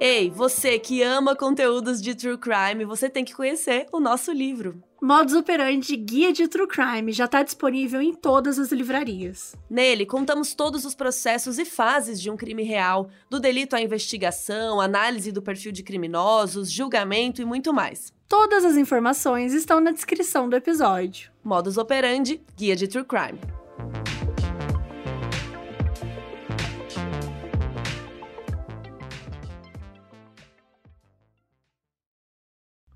Ei, você que ama conteúdos de true crime, você tem que conhecer o nosso livro. Modus Operandi Guia de True Crime já está disponível em todas as livrarias. Nele, contamos todos os processos e fases de um crime real, do delito à investigação, análise do perfil de criminosos, julgamento e muito mais. Todas as informações estão na descrição do episódio. Modus Operandi Guia de True Crime.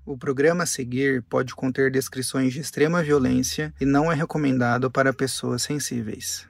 O programa a seguir pode conter descrições de extrema violência e não é recomendado para pessoas sensíveis.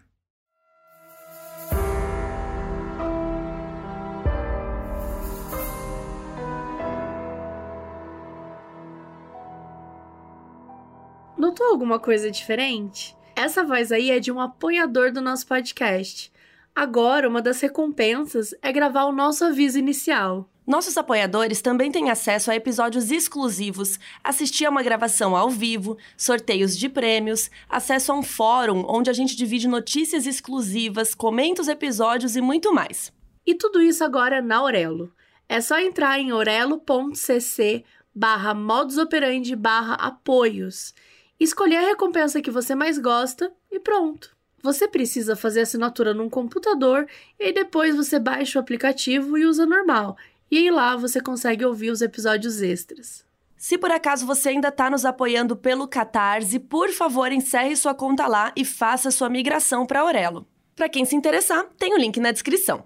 Notou alguma coisa diferente? Essa voz aí é de um apoiador do nosso podcast. Agora, uma das recompensas é gravar o nosso aviso inicial. Nossos apoiadores também têm acesso a episódios exclusivos, assistir a uma gravação ao vivo, sorteios de prêmios, acesso a um fórum onde a gente divide notícias exclusivas, comenta os episódios e muito mais. E tudo isso agora na Aurelo. É só entrar em orelo.cc barra modusoperandi barra apoios, escolher a recompensa que você mais gosta e pronto. Você precisa fazer assinatura num computador e depois você baixa o aplicativo e usa normal. E aí lá você consegue ouvir os episódios extras. Se por acaso você ainda está nos apoiando pelo Catarse, por favor encerre sua conta lá e faça sua migração para Aurelo. Para quem se interessar, tem o link na descrição.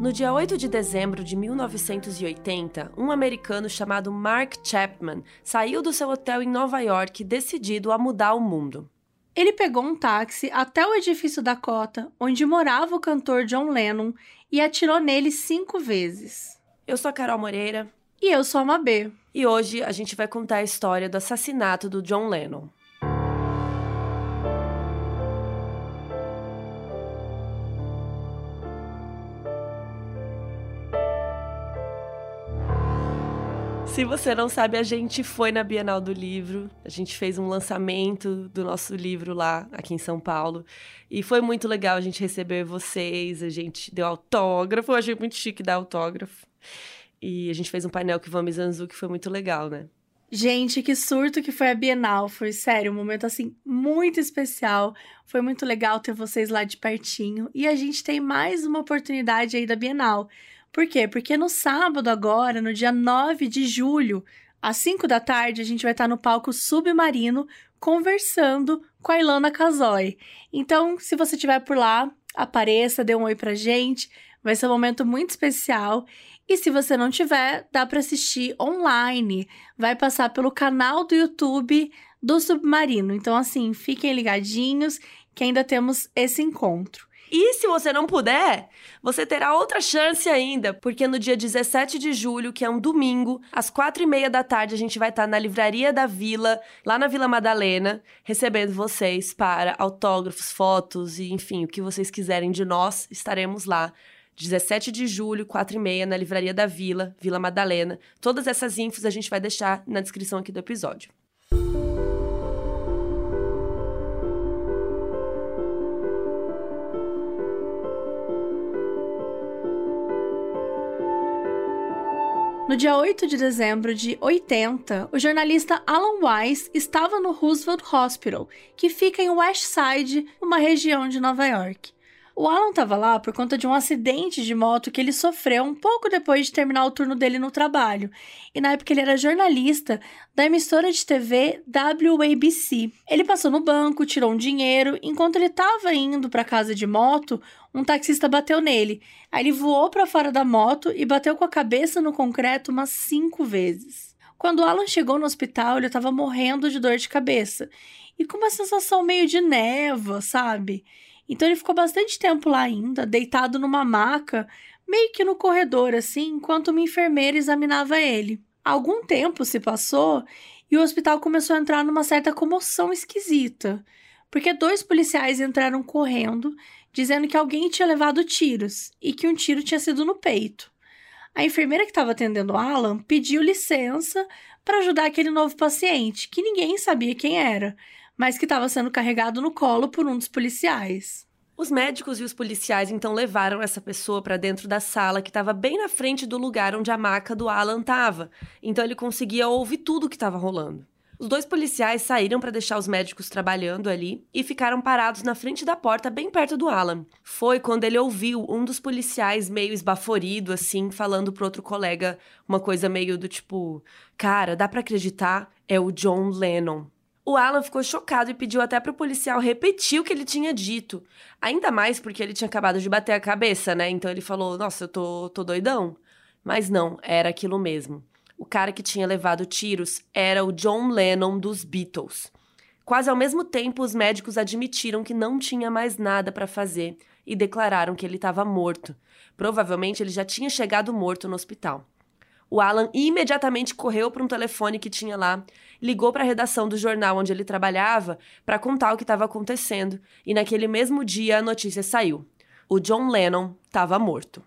No dia 8 de dezembro de 1980, um americano chamado Mark Chapman saiu do seu hotel em Nova York decidido a mudar o mundo. Ele pegou um táxi até o edifício Dakota, onde morava o cantor John Lennon, e atirou nele cinco vezes. Eu sou a Carol Moreira. E eu sou a Mabê. E hoje a gente vai contar a história do assassinato do John Lennon. Se você não sabe, a gente foi na Bienal do Livro. A gente fez um lançamento do nosso livro lá, aqui em São Paulo. E foi muito legal. A gente recebeu vocês, a gente deu autógrafo. Eu achei muito chique dar autógrafo. E a gente fez um painel com o Vami Zanzu, que foi muito legal, né? Gente, que surto que foi a Bienal. Foi sério, um momento assim muito especial. Foi muito legal ter vocês lá de pertinho. E a gente tem mais uma oportunidade aí da Bienal. Por quê? Porque no sábado agora, no dia 9 de julho, às 5 da tarde, a gente vai estar no palco Submarino conversando com a Ilana Casoy. Então, se você estiver por lá, apareça, dê um oi pra gente. Vai ser um momento muito especial. E se você não tiver, dá para assistir online. Vai passar pelo canal do YouTube do Submarino. Então, assim, fiquem ligadinhos que ainda temos esse encontro. E se você não puder, você terá outra chance ainda, porque no dia 17 de julho, que é um domingo, às quatro e meia da tarde, a gente vai estar na Livraria da Vila, lá na Vila Madalena, recebendo vocês para autógrafos, fotos e, enfim, o que vocês quiserem de nós, estaremos lá. 17 de julho, 4 e meia, na Livraria da Vila, Vila Madalena. Todas essas infos a gente vai deixar na descrição aqui do episódio. No dia 8 de dezembro de 80, o jornalista Alan Weiss estava no Roosevelt Hospital, que fica em West Side, uma região de Nova York. O Alan estava lá por conta de um acidente de moto que ele sofreu um pouco depois de terminar o turno dele no trabalho. E na época ele era jornalista da emissora de TV WABC. Ele passou no banco, tirou um dinheiro. Enquanto ele estava indo para casa de moto, um taxista bateu nele. Aí ele voou para fora da moto e bateu com a cabeça no concreto umas cinco vezes. Quando Alan chegou no hospital, ele estava morrendo de dor de cabeça e com uma sensação meio de névoa, sabe? Então ele ficou bastante tempo lá ainda, deitado numa maca, meio que no corredor assim, enquanto uma enfermeira examinava ele. Algum tempo se passou e o hospital começou a entrar numa certa comoção esquisita, porque dois policiais entraram correndo, dizendo que alguém tinha levado tiros e que um tiro tinha sido no peito. A enfermeira que estava atendendo Alan pediu licença para ajudar aquele novo paciente, que ninguém sabia quem era, mas que estava sendo carregado no colo por um dos policiais. Os médicos e os policiais então levaram essa pessoa para dentro da sala que estava bem na frente do lugar onde a maca do Alan estava. Então ele conseguia ouvir tudo o que estava rolando. Os dois policiais saíram para deixar os médicos trabalhando ali e ficaram parados na frente da porta, bem perto do Alan. Foi quando ele ouviu um dos policiais meio esbaforido, assim, falando pro outro colega uma coisa meio do tipo: Cara, dá para acreditar? É o John Lennon. O Alan ficou chocado e pediu até pro policial repetir o que ele tinha dito. Ainda mais porque ele tinha acabado de bater a cabeça, né? Então ele falou: Nossa, eu tô, tô doidão. Mas não, era aquilo mesmo. O cara que tinha levado tiros era o John Lennon dos Beatles. Quase ao mesmo tempo, os médicos admitiram que não tinha mais nada para fazer e declararam que ele estava morto. Provavelmente ele já tinha chegado morto no hospital. O Alan imediatamente correu para um telefone que tinha lá, ligou para a redação do jornal onde ele trabalhava para contar o que estava acontecendo, e naquele mesmo dia a notícia saiu. O John Lennon estava morto.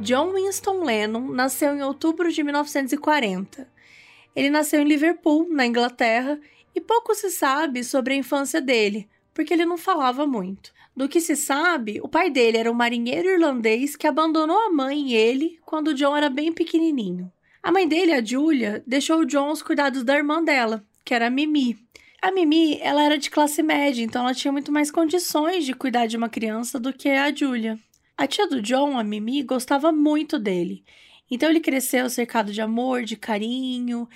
John Winston Lennon nasceu em outubro de 1940. Ele nasceu em Liverpool, na Inglaterra, e pouco se sabe sobre a infância dele, porque ele não falava muito. Do que se sabe, o pai dele era um marinheiro irlandês que abandonou a mãe e ele quando John era bem pequenininho. A mãe dele, a Julia, deixou o John aos cuidados da irmã dela, que era a Mimi. A Mimi, ela era de classe média, então ela tinha muito mais condições de cuidar de uma criança do que a Julia. A tia do John, a Mimi, gostava muito dele. Então ele cresceu cercado de amor, de carinho.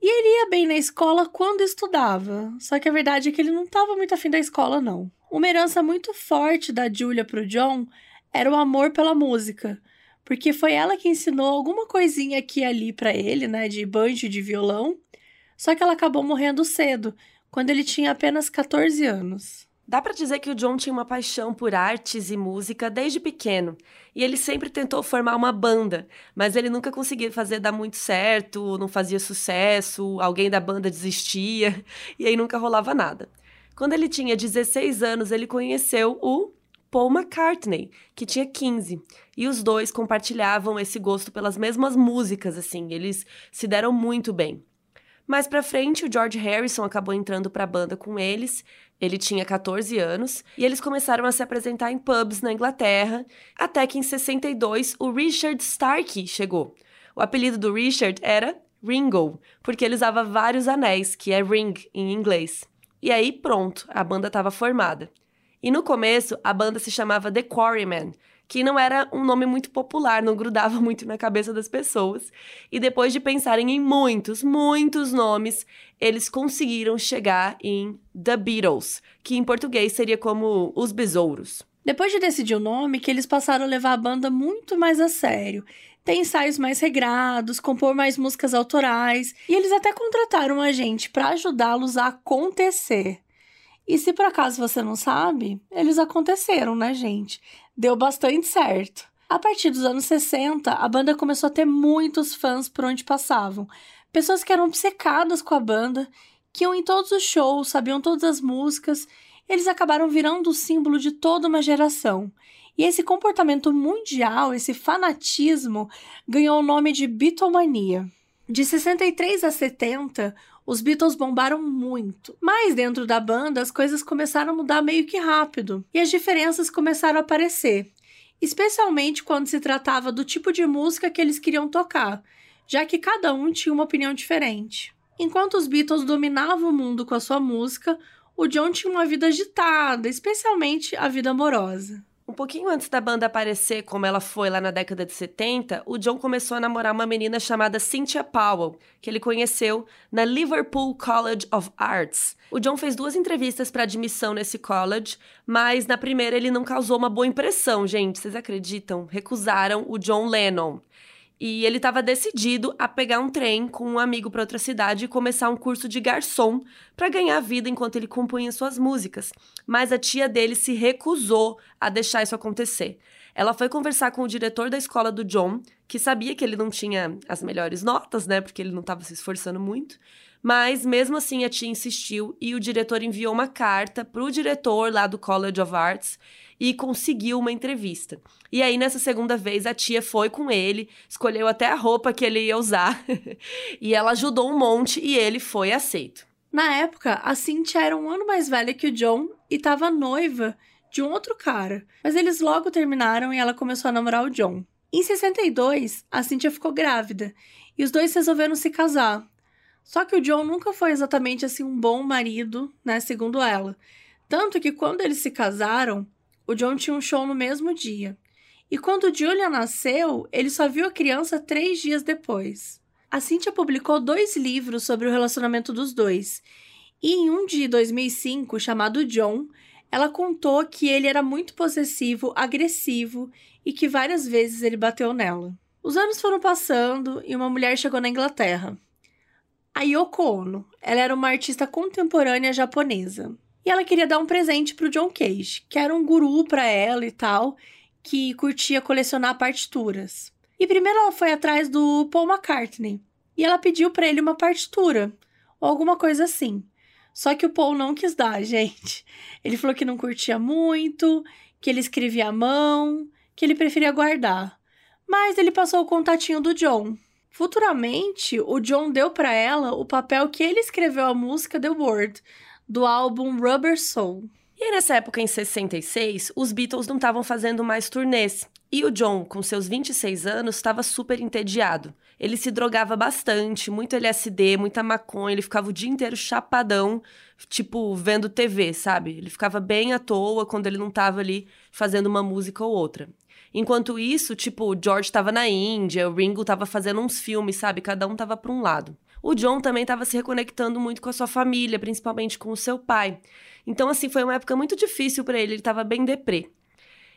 E ele ia bem na escola quando estudava. Só que a verdade é que ele não estava muito afim da escola, não. Uma herança muito forte da Julia para o John era o amor pela música. Porque foi ela que ensinou alguma coisinha aqui e ali para ele, né, de banjo de violão. Só que ela acabou morrendo cedo, quando ele tinha apenas 14 anos. Dá para dizer que o John tinha uma paixão por artes e música desde pequeno, e ele sempre tentou formar uma banda, mas ele nunca conseguia fazer dar muito certo, não fazia sucesso, alguém da banda desistia, e aí nunca rolava nada. Quando ele tinha 16 anos, ele conheceu o Paul McCartney, que tinha 15, e os dois compartilhavam esse gosto pelas mesmas músicas, assim, eles se deram muito bem. Mais pra frente, o George Harrison acabou entrando para a banda com eles. Ele tinha 14 anos e eles começaram a se apresentar em pubs na Inglaterra, até que em 62 o Richard Starkey chegou. O apelido do Richard era Ringo, porque ele usava vários anéis, que é ring em inglês. E aí pronto, a banda estava formada. E no começo, a banda se chamava The Quarrymen, que não era um nome muito popular, não grudava muito na cabeça das pessoas. E depois de pensarem em muitos, muitos nomes, eles conseguiram chegar em The Beatles, que em português seria como Os Besouros. Depois de decidir o nome, que eles passaram a levar a banda muito mais a sério. Tem ensaios mais regrados, compor mais músicas autorais, e eles até contrataram a gente para ajudá-los a acontecer. E se por acaso você não sabe, eles aconteceram, né, gente? Deu bastante certo. A partir dos anos 60, a banda começou a ter muitos fãs por onde passavam. Pessoas que eram obcecadas com a banda, que iam em todos os shows, sabiam todas as músicas. Eles acabaram virando o símbolo de toda uma geração. E esse comportamento mundial, esse fanatismo, ganhou o nome de Beatlemania. De 63 a 70, os Beatles bombaram muito, mas dentro da banda as coisas começaram a mudar meio que rápido e as diferenças começaram a aparecer, especialmente quando se tratava do tipo de música que eles queriam tocar, já que cada um tinha uma opinião diferente. Enquanto os Beatles dominavam o mundo com a sua música, o John tinha uma vida agitada, especialmente a vida amorosa. Um pouquinho antes da banda aparecer como ela foi lá na década de 70, o John começou a namorar uma menina chamada Cynthia Powell, que ele conheceu na Liverpool College of Arts. O John fez duas entrevistas para admissão nesse college, mas na primeira ele não causou uma boa impressão, gente. Vocês acreditam? Recusaram o John Lennon. E ele estava decidido a pegar um trem com um amigo para outra cidade e começar um curso de garçom para ganhar vida enquanto ele compunha suas músicas. Mas a tia dele se recusou a deixar isso acontecer. ela foi conversar com o diretor da escola do John, que sabia que ele não tinha as melhores notas, né? Porque ele não estava se esforçando muito. Mas mesmo assim a tia insistiu e o diretor enviou uma carta para o diretor lá do College of Arts e conseguiu uma entrevista. E aí, nessa segunda vez, a tia foi com ele, escolheu até a roupa que ele ia usar, e ela ajudou um monte e ele foi aceito. Na época, a Cynthia era um ano mais velha que o John e estava noiva de um outro cara, mas eles logo terminaram e ela começou a namorar o John. Em 62, a Cynthia ficou grávida e os dois resolveram se casar. Só que o John nunca foi exatamente assim um bom marido, né, segundo ela. Tanto que quando eles se casaram, o John tinha um show no mesmo dia. E quando Julia nasceu, ele só viu a criança três dias depois. A Cynthia publicou dois livros sobre o relacionamento dos dois. E em um de 2005, chamado John, ela contou que ele era muito possessivo, agressivo e que várias vezes ele bateu nela. Os anos foram passando e uma mulher chegou na Inglaterra. A Yoko Ono. Ela era uma artista contemporânea japonesa. E ela queria dar um presente pro John Cage, que era um guru para ela e tal, que curtia colecionar partituras. E primeiro ela foi atrás do Paul McCartney, e ela pediu para ele uma partitura, ou alguma coisa assim. Só que o Paul não quis dar, gente. Ele falou que não curtia muito, que ele escrevia à mão, que ele preferia guardar. Mas ele passou o contatinho do John. Futuramente, o John deu para ela o papel que ele escreveu a música The Word, do álbum Rubber Soul. E aí, nessa época, em 66, os Beatles não estavam fazendo mais turnês. E o John, com seus 26 anos, estava super entediado. Ele se drogava bastante, muito LSD, muita maconha, ele ficava o dia inteiro chapadão, tipo, vendo TV, sabe? Ele ficava bem à toa quando ele não estava ali fazendo uma música ou outra. Enquanto isso, tipo, o George estava na Índia, o Ringo estava fazendo uns filmes, sabe? Cada um estava para um lado. O John também estava se reconectando muito com a sua família, principalmente com o seu pai. Então, assim, foi uma época muito difícil para ele, ele estava bem deprê.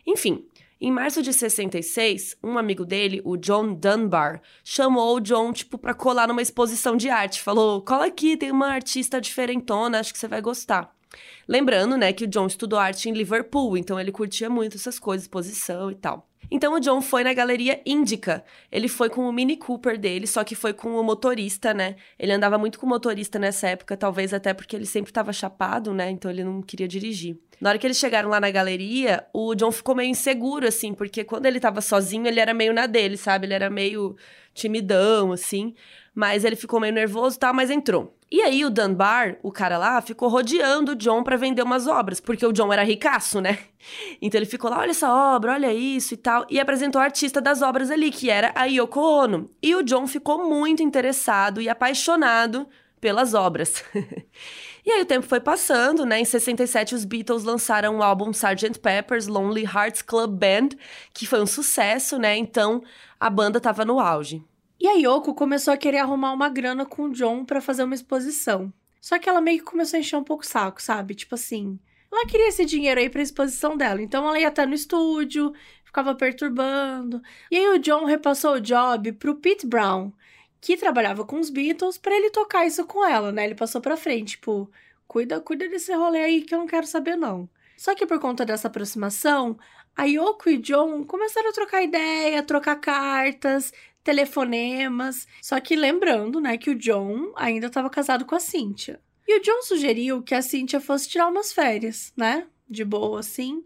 Enfim, em março de 66, um amigo dele, o John Dunbar, chamou o John, tipo, para colar numa exposição de arte. Falou: cola aqui, tem uma artista diferentona, acho que você vai gostar. Lembrando, né, que o John estudou arte em Liverpool, então ele curtia muito essas coisas, exposição e tal. Então o John foi na galeria Índica. Ele foi com o Mini Cooper dele, só que foi com o motorista, né? Ele andava muito com o motorista nessa época, talvez até porque ele sempre estava chapado, né? Então ele não queria dirigir. Na hora que eles chegaram lá na galeria, o John ficou meio inseguro, assim, porque quando ele tava sozinho, ele era meio na dele, sabe? Ele era meio timidão, assim. Mas ele ficou meio nervoso e tal, mas entrou. E aí o Dunbar, o cara lá, ficou rodeando o John para vender umas obras, porque o John era ricaço, né? Então ele ficou lá, olha essa obra, olha isso e tal, e apresentou a artista das obras ali, que era a Yoko Ono. E o John ficou muito interessado e apaixonado pelas obras. e aí o tempo foi passando, né? Em 67 os Beatles lançaram o álbum Sgt. Pepper's Lonely Hearts Club Band, que foi um sucesso, né? Então a banda tava no auge. E a Yoko começou a querer arrumar uma grana com o John para fazer uma exposição. Só que ela meio que começou a encher um pouco o saco, sabe? Tipo assim, ela queria esse dinheiro aí pra exposição dela. Então ela ia até no estúdio, ficava perturbando. E aí o John repassou o job pro Pete Brown, que trabalhava com os Beatles, para ele tocar isso com ela, né? Ele passou pra frente, tipo, cuida, cuida desse rolê aí que eu não quero saber não. Só que por conta dessa aproximação, a Yoko e John começaram a trocar ideia, trocar cartas, telefonemas. Só que lembrando, né, que o John ainda estava casado com a Cynthia. E o John sugeriu que a Cynthia fosse tirar umas férias, né? De boa, assim.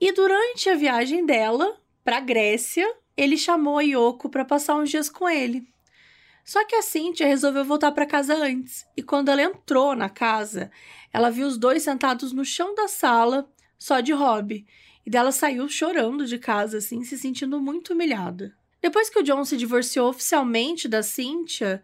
E durante a viagem dela para Grécia, ele chamou a Yoko para passar uns dias com ele. Só que a Cynthia resolveu voltar para casa antes, e quando ela entrou na casa, ela viu os dois sentados no chão da sala, só de hobby, e dela saiu chorando de casa, assim, se sentindo muito humilhada. Depois que o John se divorciou oficialmente da Cynthia,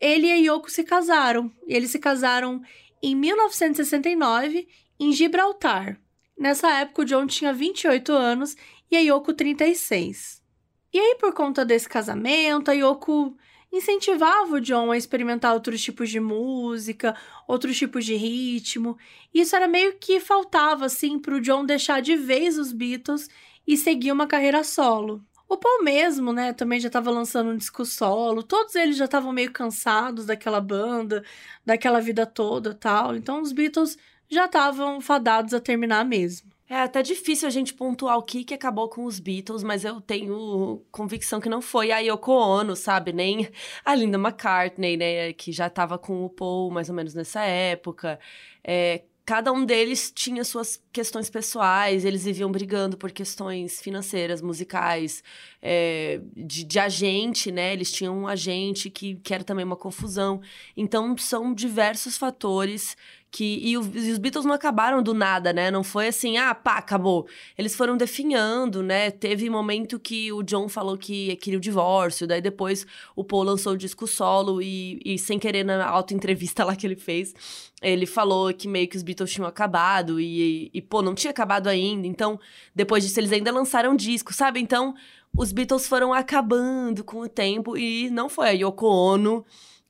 ele e a Yoko se casaram. E eles se casaram em 1969 em Gibraltar. Nessa época, o John tinha 28 anos e a Yoko 36. E aí, por conta desse casamento, a Yoko incentivava o John a experimentar outros tipos de música, outros tipos de ritmo. Isso era meio que faltava, assim, para o John deixar de vez os Beatles e seguir uma carreira solo. O Paul mesmo, né, também já estava lançando um disco solo. Todos eles já estavam meio cansados daquela banda, daquela vida toda, tal. Então os Beatles já estavam fadados a terminar mesmo. É até difícil a gente pontuar o que, que acabou com os Beatles, mas eu tenho convicção que não foi a Yoko Ono, sabe? Nem a Linda McCartney, né? Que já estava com o Paul mais ou menos nessa época. É, cada um deles tinha suas questões pessoais, eles viviam brigando por questões financeiras, musicais, é, de, de, agente, né? Eles tinham um agente que, que era também uma confusão. Então, são diversos fatores que e, o, e, os Beatles não acabaram do nada, né? Não foi assim, ah, pá, acabou. Eles foram definhando, né? Teve momento que o John falou que queria o divórcio, daí depois o Paul lançou o disco solo e, e sem querer na auto-entrevista lá que ele fez, ele falou que meio que os Beatles tinham acabado e, e, pô, não tinha acabado ainda. Então, depois disso, eles ainda lançaram disco, sabe? Então, os Beatles foram acabando com o tempo e não foi a Yoko Ono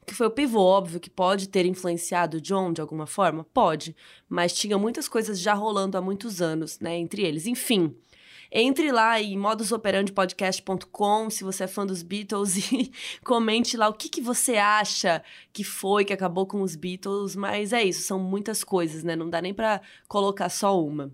que foi o pivô, óbvio, que pode ter influenciado John de alguma forma? Pode. Mas tinha muitas coisas já rolando há muitos anos, né, entre eles. Enfim. Entre lá em modusoperandepodcast.com, se você é fã dos Beatles, e comente lá o que, que você acha que foi que acabou com os Beatles. Mas é isso, são muitas coisas, né? Não dá nem para colocar só uma.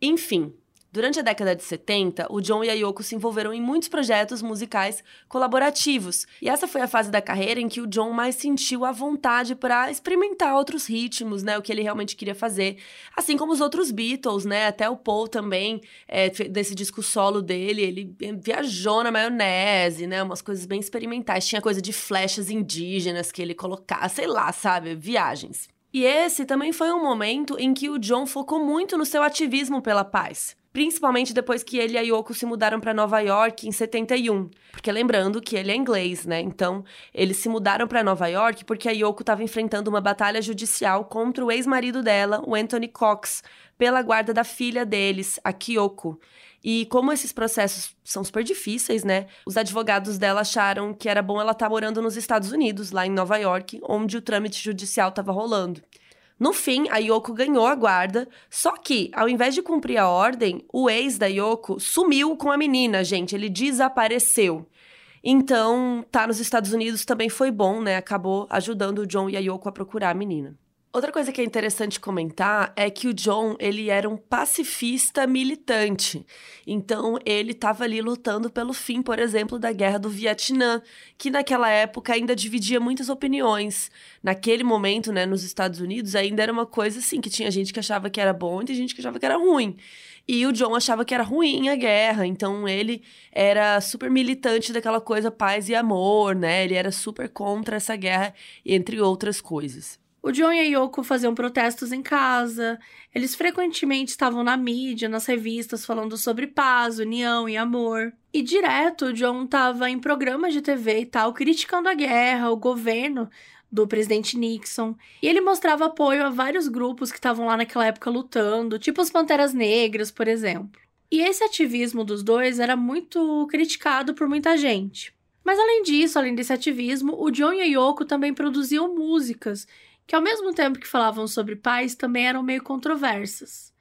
Enfim, Durante a década de 70, o John e a Yoko se envolveram em muitos projetos musicais colaborativos. E essa foi a fase da carreira em que o John mais sentiu a vontade para experimentar outros ritmos, né? O que ele realmente queria fazer. Assim como os outros Beatles, né? Até o Paul também, é, desse disco solo dele, ele viajou na maionese, né? Umas coisas bem experimentais. Tinha coisa de flechas indígenas que ele colocava, sei lá, sabe? Viagens. E esse também foi um momento em que o John focou muito no seu ativismo pela paz principalmente depois que ele e a Yoko se mudaram para Nova York em 71. Porque lembrando que ele é inglês, né? Então, eles se mudaram para Nova York porque a Yoko estava enfrentando uma batalha judicial contra o ex-marido dela, o Anthony Cox, pela guarda da filha deles, a Kyoko. E como esses processos são super difíceis, né? Os advogados dela acharam que era bom ela estar tá morando nos Estados Unidos, lá em Nova York, onde o trâmite judicial estava rolando. No fim, a Yoko ganhou a guarda, só que, ao invés de cumprir a ordem, o ex da Yoko sumiu com a menina, gente. Ele desapareceu. Então, tá nos Estados Unidos também foi bom, né? Acabou ajudando o John e a Yoko a procurar a menina. Outra coisa que é interessante comentar é que o John, ele era um pacifista militante. Então, ele estava ali lutando pelo fim, por exemplo, da Guerra do Vietnã, que naquela época ainda dividia muitas opiniões. Naquele momento, né, nos Estados Unidos, ainda era uma coisa assim, que tinha gente que achava que era bom e tinha gente que achava que era ruim. E o John achava que era ruim a guerra, então ele era super militante daquela coisa paz e amor, né? Ele era super contra essa guerra, entre outras coisas. O John e a Yoko faziam protestos em casa, eles frequentemente estavam na mídia, nas revistas, falando sobre paz, união e amor. E direto o John estava em programas de TV e tal, criticando a guerra, o governo do presidente Nixon. E ele mostrava apoio a vários grupos que estavam lá naquela época lutando, tipo os Panteras Negras, por exemplo. E esse ativismo dos dois era muito criticado por muita gente. Mas além disso, além desse ativismo, o John e a Yoko também produziam músicas que ao mesmo tempo que falavam sobre paz, também eram meio controversas.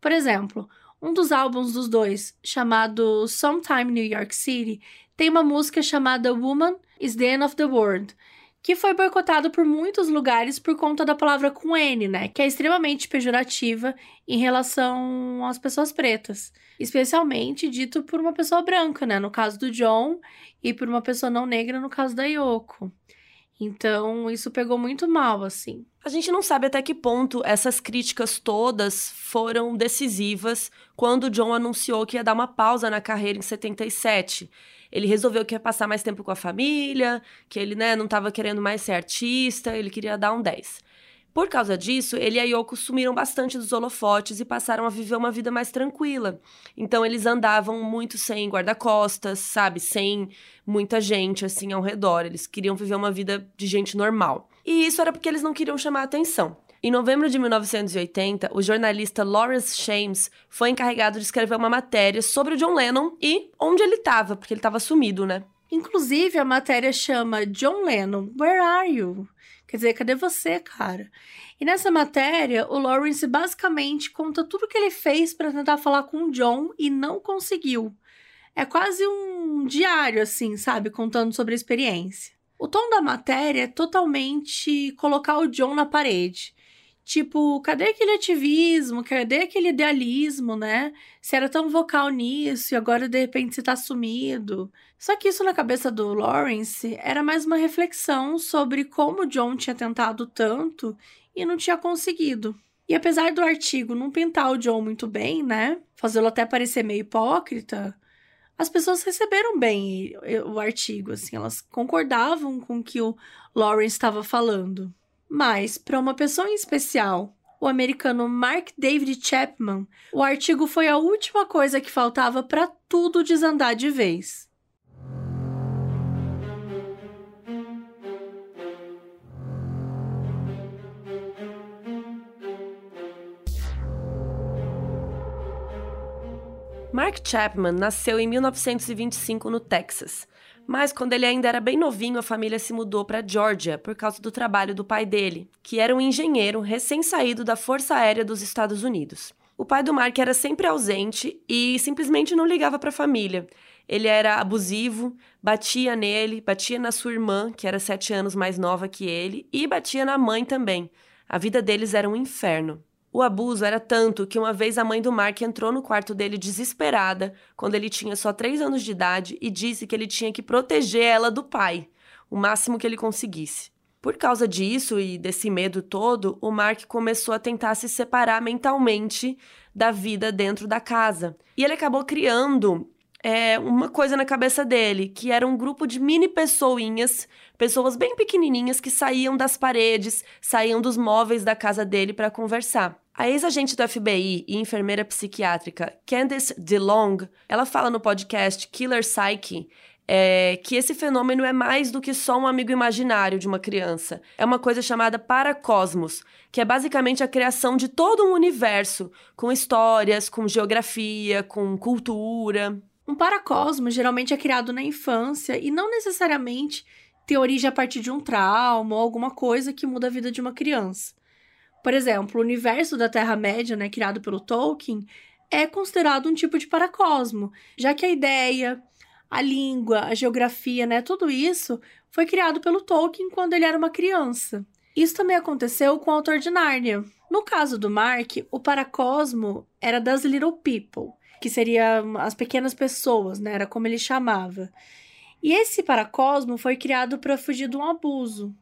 Por exemplo, um dos álbuns dos dois, chamado Sometime New York City, tem uma música chamada Woman is the End of the World, que foi boicotado por muitos lugares por conta da palavra com N, né? Que é extremamente pejorativa em relação às pessoas pretas. Especialmente dito por uma pessoa branca, né? No caso do John, e por uma pessoa não negra, no caso da Yoko. Então, isso pegou muito mal, assim. A gente não sabe até que ponto essas críticas todas foram decisivas quando John anunciou que ia dar uma pausa na carreira em 77. Ele resolveu que ia passar mais tempo com a família, que ele né, não estava querendo mais ser artista, ele queria dar um 10. Por causa disso, ele e a Yoko sumiram bastante dos holofotes e passaram a viver uma vida mais tranquila. Então eles andavam muito sem guarda-costas, sabe, sem muita gente assim ao redor. Eles queriam viver uma vida de gente normal. E isso era porque eles não queriam chamar atenção. Em novembro de 1980, o jornalista Lawrence Shames foi encarregado de escrever uma matéria sobre o John Lennon e onde ele estava, porque ele estava sumido, né? Inclusive, a matéria chama John Lennon, Where Are You? Quer dizer, cadê você, cara? E nessa matéria, o Lawrence basicamente conta tudo que ele fez para tentar falar com o John e não conseguiu. É quase um diário, assim, sabe? Contando sobre a experiência. O tom da matéria é totalmente colocar o John na parede. Tipo, cadê aquele ativismo? Cadê aquele idealismo, né? Se era tão vocal nisso e agora de repente você tá sumido. Só que isso na cabeça do Lawrence era mais uma reflexão sobre como John tinha tentado tanto e não tinha conseguido. E apesar do artigo não pintar o John muito bem, né? Fazê-lo até parecer meio hipócrita, as pessoas receberam bem o artigo, assim, elas concordavam com o que o Lawrence estava falando. Mas, para uma pessoa em especial, o americano Mark David Chapman, o artigo foi a última coisa que faltava para tudo desandar de vez. Mark Chapman nasceu em 1925 no Texas. Mas quando ele ainda era bem novinho, a família se mudou para Georgia por causa do trabalho do pai dele, que era um engenheiro recém-saído da Força Aérea dos Estados Unidos. O pai do Mark era sempre ausente e simplesmente não ligava para a família. Ele era abusivo, batia nele, batia na sua irmã, que era sete anos mais nova que ele, e batia na mãe também. A vida deles era um inferno. O abuso era tanto que uma vez a mãe do Mark entrou no quarto dele desesperada, quando ele tinha só três anos de idade, e disse que ele tinha que proteger ela do pai, o máximo que ele conseguisse. Por causa disso e desse medo todo, o Mark começou a tentar se separar mentalmente da vida dentro da casa. E ele acabou criando é, uma coisa na cabeça dele, que era um grupo de mini pessoinhas, pessoas bem pequenininhas que saíam das paredes, saíam dos móveis da casa dele para conversar. A ex-agente do FBI e enfermeira psiquiátrica Candice DeLong, ela fala no podcast Killer Psyche é, que esse fenômeno é mais do que só um amigo imaginário de uma criança. É uma coisa chamada paracosmos, que é basicamente a criação de todo um universo, com histórias, com geografia, com cultura. Um paracosmos geralmente é criado na infância e não necessariamente tem origem a partir de um trauma ou alguma coisa que muda a vida de uma criança. Por exemplo, o universo da Terra-média, né, criado pelo Tolkien, é considerado um tipo de paracosmo, já que a ideia, a língua, a geografia, né, tudo isso foi criado pelo Tolkien quando ele era uma criança. Isso também aconteceu com o autor de Nárnia. No caso do Mark, o paracosmo era das Little People, que seria as pequenas pessoas, né, era como ele chamava. E esse paracosmo foi criado para fugir de um abuso,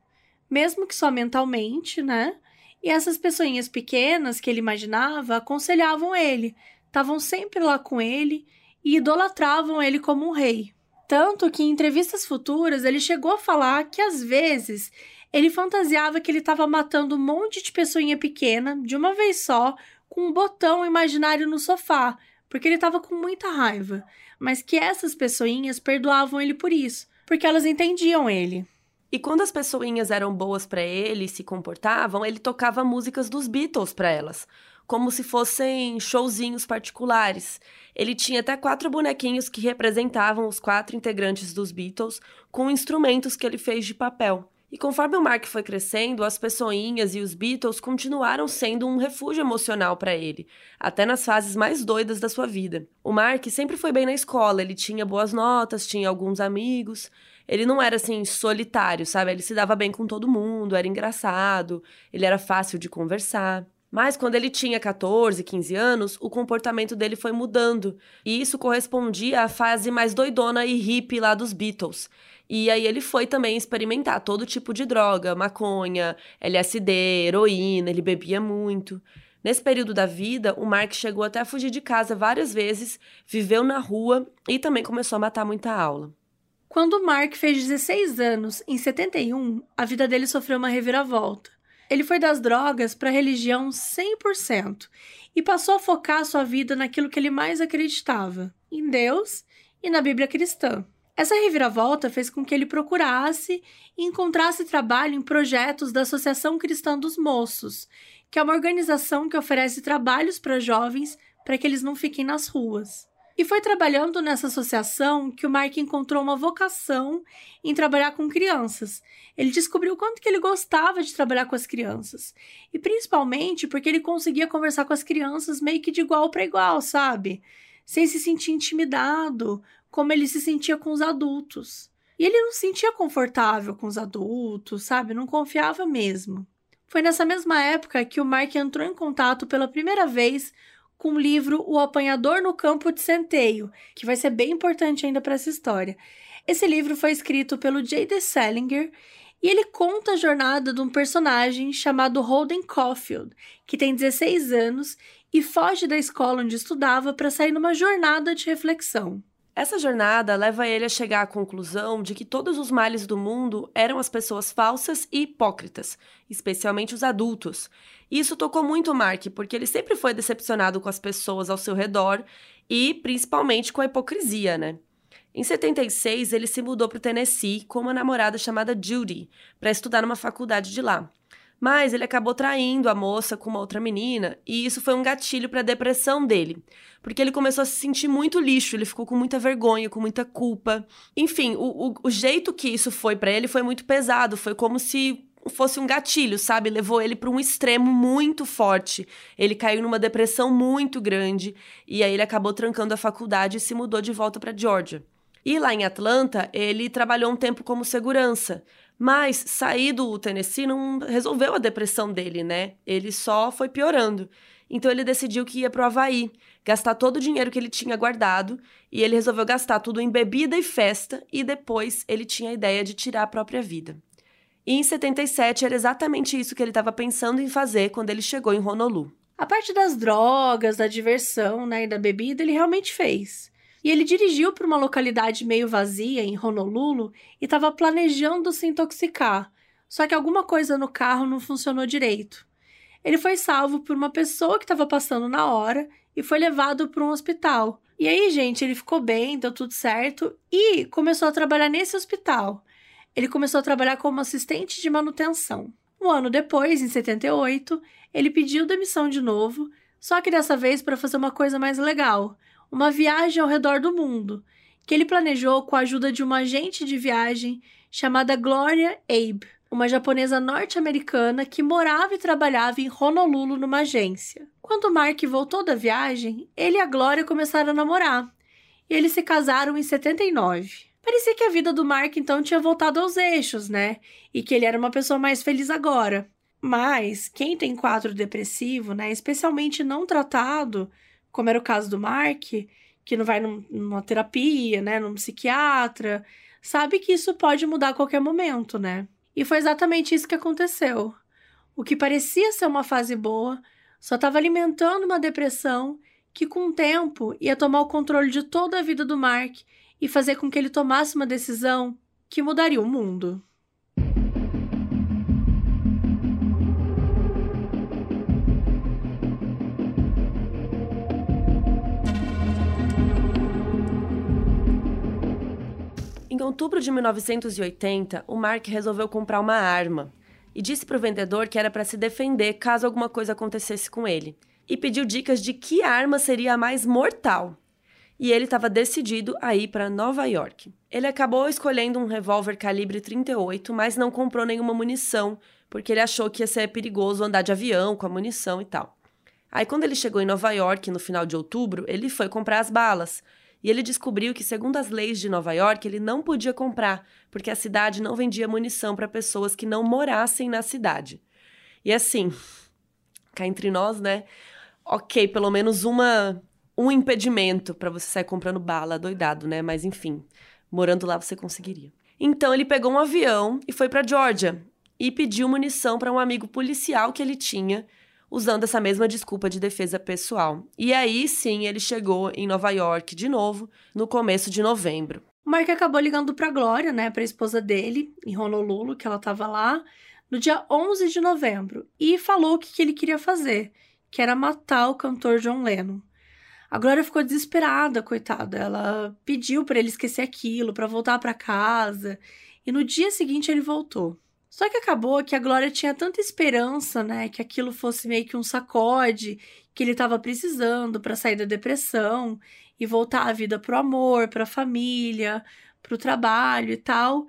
mesmo que só mentalmente, né? E essas pessoinhas pequenas que ele imaginava aconselhavam ele, estavam sempre lá com ele e idolatravam ele como um rei. Tanto que em entrevistas futuras ele chegou a falar que às vezes ele fantasiava que ele estava matando um monte de pessoinha pequena de uma vez só com um botão imaginário no sofá, porque ele estava com muita raiva, mas que essas pessoinhas perdoavam ele por isso, porque elas entendiam ele. E quando as pessoinhas eram boas para ele e se comportavam, ele tocava músicas dos Beatles para elas, como se fossem showzinhos particulares. Ele tinha até quatro bonequinhos que representavam os quatro integrantes dos Beatles, com instrumentos que ele fez de papel. E conforme o Mark foi crescendo, as pessoinhas e os Beatles continuaram sendo um refúgio emocional para ele, até nas fases mais doidas da sua vida. O Mark sempre foi bem na escola, ele tinha boas notas, tinha alguns amigos, ele não era assim solitário, sabe? Ele se dava bem com todo mundo, era engraçado, ele era fácil de conversar. Mas quando ele tinha 14, 15 anos, o comportamento dele foi mudando. E isso correspondia à fase mais doidona e hippie lá dos Beatles. E aí ele foi também experimentar todo tipo de droga, maconha, LSD, heroína, ele bebia muito. Nesse período da vida, o Mark chegou até a fugir de casa várias vezes, viveu na rua e também começou a matar muita aula. Quando Mark fez 16 anos, em 71, a vida dele sofreu uma reviravolta. Ele foi das drogas para a religião 100% e passou a focar sua vida naquilo que ele mais acreditava, em Deus e na Bíblia cristã. Essa reviravolta fez com que ele procurasse e encontrasse trabalho em projetos da Associação Cristã dos Moços, que é uma organização que oferece trabalhos para jovens para que eles não fiquem nas ruas. E foi trabalhando nessa associação que o Mark encontrou uma vocação em trabalhar com crianças. Ele descobriu quanto que ele gostava de trabalhar com as crianças. E principalmente porque ele conseguia conversar com as crianças meio que de igual para igual, sabe? Sem se sentir intimidado, como ele se sentia com os adultos. E ele não se sentia confortável com os adultos, sabe? Não confiava mesmo. Foi nessa mesma época que o Mark entrou em contato pela primeira vez com o livro O Apanhador no Campo de Centeio, que vai ser bem importante ainda para essa história. Esse livro foi escrito pelo J.D. Salinger e ele conta a jornada de um personagem chamado Holden Caulfield, que tem 16 anos e foge da escola onde estudava para sair numa jornada de reflexão. Essa jornada leva ele a chegar à conclusão de que todos os males do mundo eram as pessoas falsas e hipócritas, especialmente os adultos. E isso tocou muito o Mark, porque ele sempre foi decepcionado com as pessoas ao seu redor e principalmente com a hipocrisia, né? Em 76, ele se mudou para o Tennessee com uma namorada chamada Judy, para estudar numa faculdade de lá. Mas ele acabou traindo a moça com uma outra menina, e isso foi um gatilho para a depressão dele, porque ele começou a se sentir muito lixo, ele ficou com muita vergonha, com muita culpa. Enfim, o, o, o jeito que isso foi para ele foi muito pesado, foi como se fosse um gatilho, sabe? Levou ele para um extremo muito forte. Ele caiu numa depressão muito grande e aí ele acabou trancando a faculdade e se mudou de volta para Georgia. E lá em Atlanta, ele trabalhou um tempo como segurança. Mas sair do Tennessee não resolveu a depressão dele, né? Ele só foi piorando. Então ele decidiu que ia pro Havaí, gastar todo o dinheiro que ele tinha guardado, e ele resolveu gastar tudo em bebida e festa, e depois ele tinha a ideia de tirar a própria vida. E em 77 era exatamente isso que ele estava pensando em fazer quando ele chegou em Honolulu. A parte das drogas, da diversão né, e da bebida, ele realmente fez. E ele dirigiu para uma localidade meio vazia em Honolulu e estava planejando se intoxicar, só que alguma coisa no carro não funcionou direito. Ele foi salvo por uma pessoa que estava passando na hora e foi levado para um hospital. E aí, gente, ele ficou bem, deu tudo certo e começou a trabalhar nesse hospital. Ele começou a trabalhar como assistente de manutenção. Um ano depois, em 78, ele pediu demissão de novo, só que dessa vez para fazer uma coisa mais legal uma viagem ao redor do mundo, que ele planejou com a ajuda de uma agente de viagem chamada Gloria Abe, uma japonesa norte-americana que morava e trabalhava em Honolulu numa agência. Quando Mark voltou da viagem, ele e a Gloria começaram a namorar, e eles se casaram em 79. Parecia que a vida do Mark então tinha voltado aos eixos, né? E que ele era uma pessoa mais feliz agora. Mas quem tem quadro depressivo, né, especialmente não tratado, como era o caso do Mark, que não vai num, numa terapia, né, num psiquiatra, sabe que isso pode mudar a qualquer momento, né? E foi exatamente isso que aconteceu. O que parecia ser uma fase boa só estava alimentando uma depressão que, com o tempo, ia tomar o controle de toda a vida do Mark e fazer com que ele tomasse uma decisão que mudaria o mundo. Em outubro de 1980, o Mark resolveu comprar uma arma e disse para o vendedor que era para se defender caso alguma coisa acontecesse com ele. E pediu dicas de que arma seria a mais mortal. E ele estava decidido a ir para Nova York. Ele acabou escolhendo um revólver calibre 38, mas não comprou nenhuma munição, porque ele achou que ia ser perigoso andar de avião com a munição e tal. Aí, quando ele chegou em Nova York no final de outubro, ele foi comprar as balas e ele descobriu que, segundo as leis de Nova York, ele não podia comprar, porque a cidade não vendia munição para pessoas que não morassem na cidade. E assim, cá entre nós, né? Ok, pelo menos uma um impedimento para você sair comprando bala doidado, né? Mas enfim, morando lá você conseguiria. Então ele pegou um avião e foi para Georgia e pediu munição para um amigo policial que ele tinha usando essa mesma desculpa de defesa pessoal. E aí sim ele chegou em Nova York de novo, no começo de novembro. O Mark acabou ligando para Glória, né, para esposa dele, em Honolulu, que ela estava lá, no dia 11 de novembro, e falou o que, que ele queria fazer, que era matar o cantor John Lennon. A Glória ficou desesperada, coitada. Ela pediu para ele esquecer aquilo, para voltar para casa, e no dia seguinte ele voltou. Só que acabou que a Glória tinha tanta esperança, né, que aquilo fosse meio que um sacode que ele estava precisando para sair da depressão e voltar a vida pro amor, para a família, pro trabalho e tal,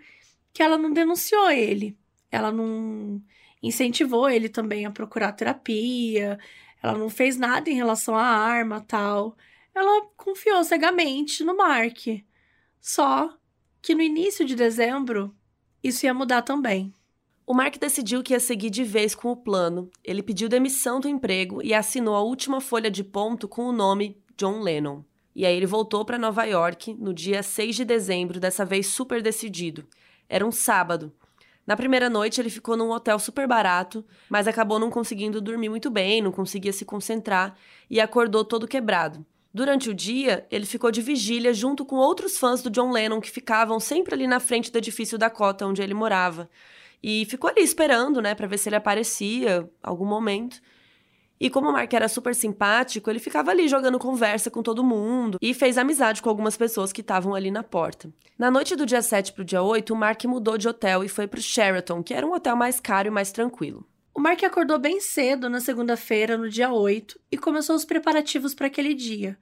que ela não denunciou ele. Ela não incentivou ele também a procurar terapia, ela não fez nada em relação à arma, tal. Ela confiou cegamente no Mark. Só que no início de dezembro, isso ia mudar também. O Mark decidiu que ia seguir de vez com o plano. Ele pediu demissão do emprego e assinou a última folha de ponto com o nome John Lennon. E aí ele voltou para Nova York no dia 6 de dezembro, dessa vez super decidido. Era um sábado. Na primeira noite ele ficou num hotel super barato, mas acabou não conseguindo dormir muito bem, não conseguia se concentrar e acordou todo quebrado. Durante o dia, ele ficou de vigília junto com outros fãs do John Lennon que ficavam sempre ali na frente do edifício da Cota onde ele morava. E ficou ali esperando, né, para ver se ele aparecia algum momento. E como o Mark era super simpático, ele ficava ali jogando conversa com todo mundo e fez amizade com algumas pessoas que estavam ali na porta. Na noite do dia 7 pro dia 8, o Mark mudou de hotel e foi pro Sheraton, que era um hotel mais caro e mais tranquilo. O Mark acordou bem cedo na segunda-feira, no dia 8, e começou os preparativos para aquele dia,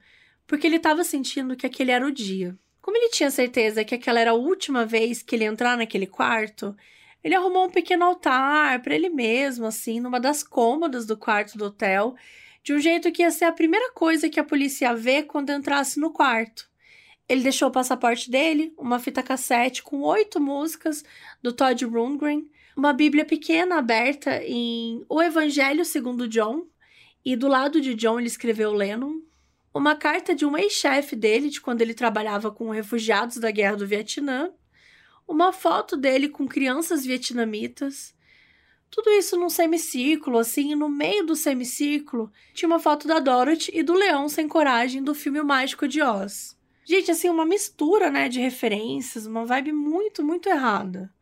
porque ele estava sentindo que aquele era o dia. Como ele tinha certeza que aquela era a última vez que ele entrar naquele quarto, ele arrumou um pequeno altar para ele mesmo, assim, numa das cômodas do quarto do hotel, de um jeito que ia ser a primeira coisa que a polícia ia ver quando entrasse no quarto. Ele deixou o passaporte dele, uma fita cassete com oito músicas do Todd Rundgren, uma Bíblia pequena aberta em O Evangelho segundo John, e do lado de John ele escreveu Lennon, uma carta de um ex-chefe dele de quando ele trabalhava com refugiados da Guerra do Vietnã, uma foto dele com crianças vietnamitas. Tudo isso num semicírculo, assim, e no meio do semicírculo tinha uma foto da Dorothy e do leão sem coragem do filme o Mágico de Oz. Gente, assim, uma mistura, né, de referências, uma vibe muito, muito errada.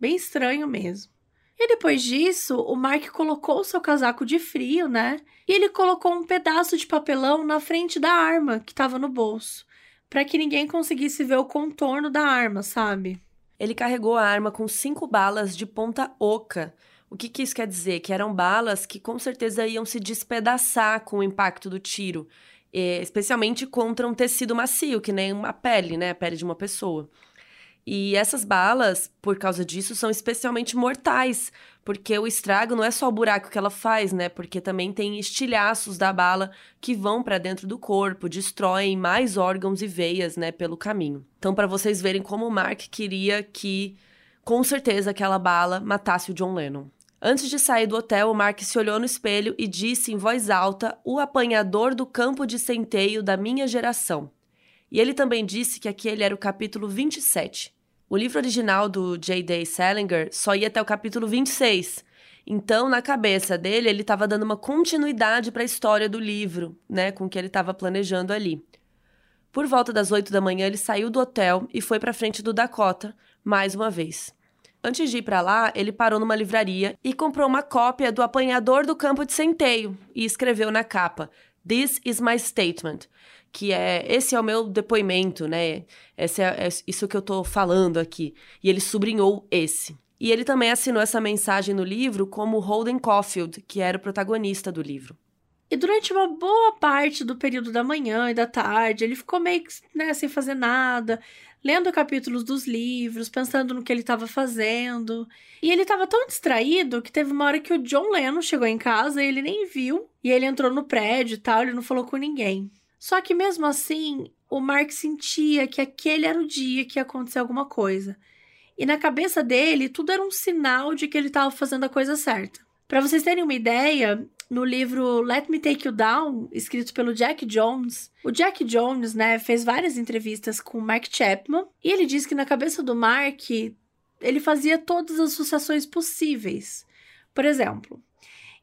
Bem estranho mesmo. E depois disso, o Mark colocou seu casaco de frio, né? E ele colocou um pedaço de papelão na frente da arma que estava no bolso, para que ninguém conseguisse ver o contorno da arma, sabe? Ele carregou a arma com cinco balas de ponta oca. O que, que isso quer dizer? Que eram balas que com certeza iam se despedaçar com o impacto do tiro, especialmente contra um tecido macio, que nem uma pele, né? A pele de uma pessoa. E essas balas, por causa disso, são especialmente mortais, porque o estrago não é só o buraco que ela faz, né? Porque também tem estilhaços da bala que vão para dentro do corpo, destroem mais órgãos e veias, né, pelo caminho. Então, para vocês verem como o Mark queria que, com certeza, aquela bala matasse o John Lennon. Antes de sair do hotel, o Mark se olhou no espelho e disse em voz alta: O apanhador do campo de centeio da minha geração. E ele também disse que aquele era o capítulo 27. O livro original do J.D. Salinger só ia até o capítulo 26. Então, na cabeça dele, ele estava dando uma continuidade para a história do livro, né, com o que ele estava planejando ali. Por volta das 8 da manhã, ele saiu do hotel e foi para frente do Dakota, mais uma vez. Antes de ir para lá, ele parou numa livraria e comprou uma cópia do Apanhador do Campo de Centeio e escreveu na capa: This is my statement, que é esse é o meu depoimento, né? Esse é, é isso que eu tô falando aqui. E ele sublinhou esse. E ele também assinou essa mensagem no livro como Holden Caulfield, que era o protagonista do livro. E durante uma boa parte do período da manhã e da tarde, ele ficou meio né, sem fazer nada, lendo capítulos dos livros, pensando no que ele estava fazendo. E ele estava tão distraído que teve uma hora que o John Lennon chegou em casa e ele nem viu. E ele entrou no prédio e tal, ele não falou com ninguém. Só que mesmo assim, o Mark sentia que aquele era o dia que ia acontecer alguma coisa. E na cabeça dele, tudo era um sinal de que ele estava fazendo a coisa certa. Para vocês terem uma ideia, no livro Let Me Take You Down, escrito pelo Jack Jones, o Jack Jones, né, fez várias entrevistas com o Mark Chapman e ele diz que na cabeça do Mark ele fazia todas as associações possíveis. Por exemplo,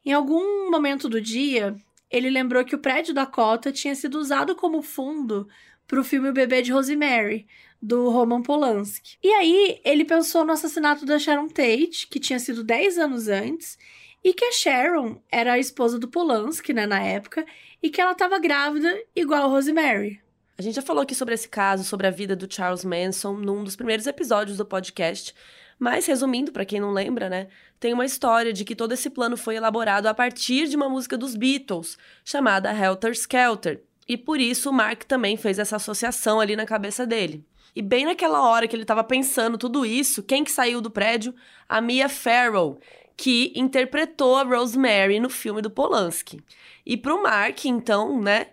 em algum momento do dia, ele lembrou que o prédio da Cota tinha sido usado como fundo para o filme O Bebê de Rosemary, do Roman Polanski. E aí ele pensou no assassinato da Sharon Tate, que tinha sido 10 anos antes, e que a Sharon era a esposa do Polanski, né, na época, e que ela estava grávida igual a Rosemary. A gente já falou aqui sobre esse caso, sobre a vida do Charles Manson, num dos primeiros episódios do podcast, mas, resumindo, para quem não lembra, né, tem uma história de que todo esse plano foi elaborado a partir de uma música dos Beatles, chamada Helter Skelter. E por isso o Mark também fez essa associação ali na cabeça dele. E bem naquela hora que ele estava pensando tudo isso, quem que saiu do prédio? A Mia Farrow, que interpretou a Rosemary no filme do Polanski. E pro Mark, então, né?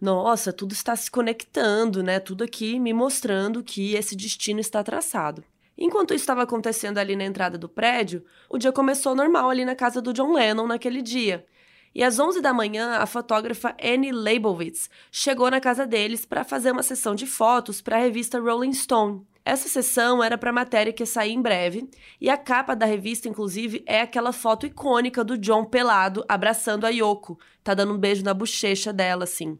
Nossa, tudo está se conectando, né? Tudo aqui me mostrando que esse destino está traçado. Enquanto isso estava acontecendo ali na entrada do prédio, o dia começou normal ali na casa do John Lennon naquele dia. E às 11 da manhã, a fotógrafa Annie Leibovitz chegou na casa deles para fazer uma sessão de fotos para a revista Rolling Stone. Essa sessão era para a matéria que ia sair em breve, e a capa da revista, inclusive, é aquela foto icônica do John pelado abraçando a Yoko, tá dando um beijo na bochecha dela, assim.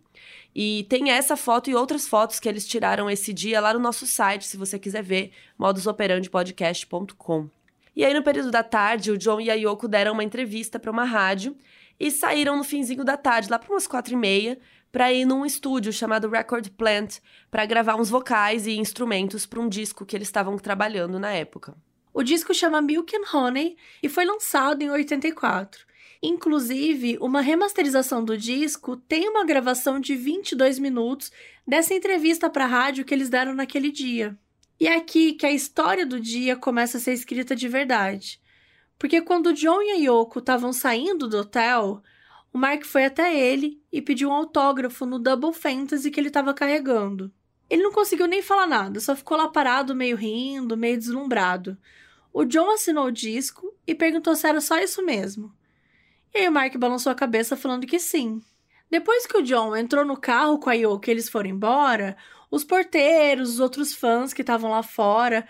E tem essa foto e outras fotos que eles tiraram esse dia lá no nosso site, se você quiser ver, modusoperandipodcast.com. E aí, no período da tarde, o John e a Yoko deram uma entrevista para uma rádio e saíram no finzinho da tarde, lá para umas quatro e meia, para ir num estúdio chamado Record Plant para gravar uns vocais e instrumentos para um disco que eles estavam trabalhando na época. O disco chama Milk and Honey e foi lançado em 84. Inclusive, uma remasterização do disco tem uma gravação de 22 minutos dessa entrevista para rádio que eles deram naquele dia. E é aqui que a história do dia começa a ser escrita de verdade. Porque quando John e a Yoko estavam saindo do hotel, o Mark foi até ele e pediu um autógrafo no Double Fantasy que ele estava carregando. Ele não conseguiu nem falar nada, só ficou lá parado, meio rindo, meio deslumbrado. O John assinou o disco e perguntou se era só isso mesmo. E aí o Mark balançou a cabeça falando que sim. Depois que o John entrou no carro com a Yoko e eles foram embora, os porteiros, os outros fãs que estavam lá fora,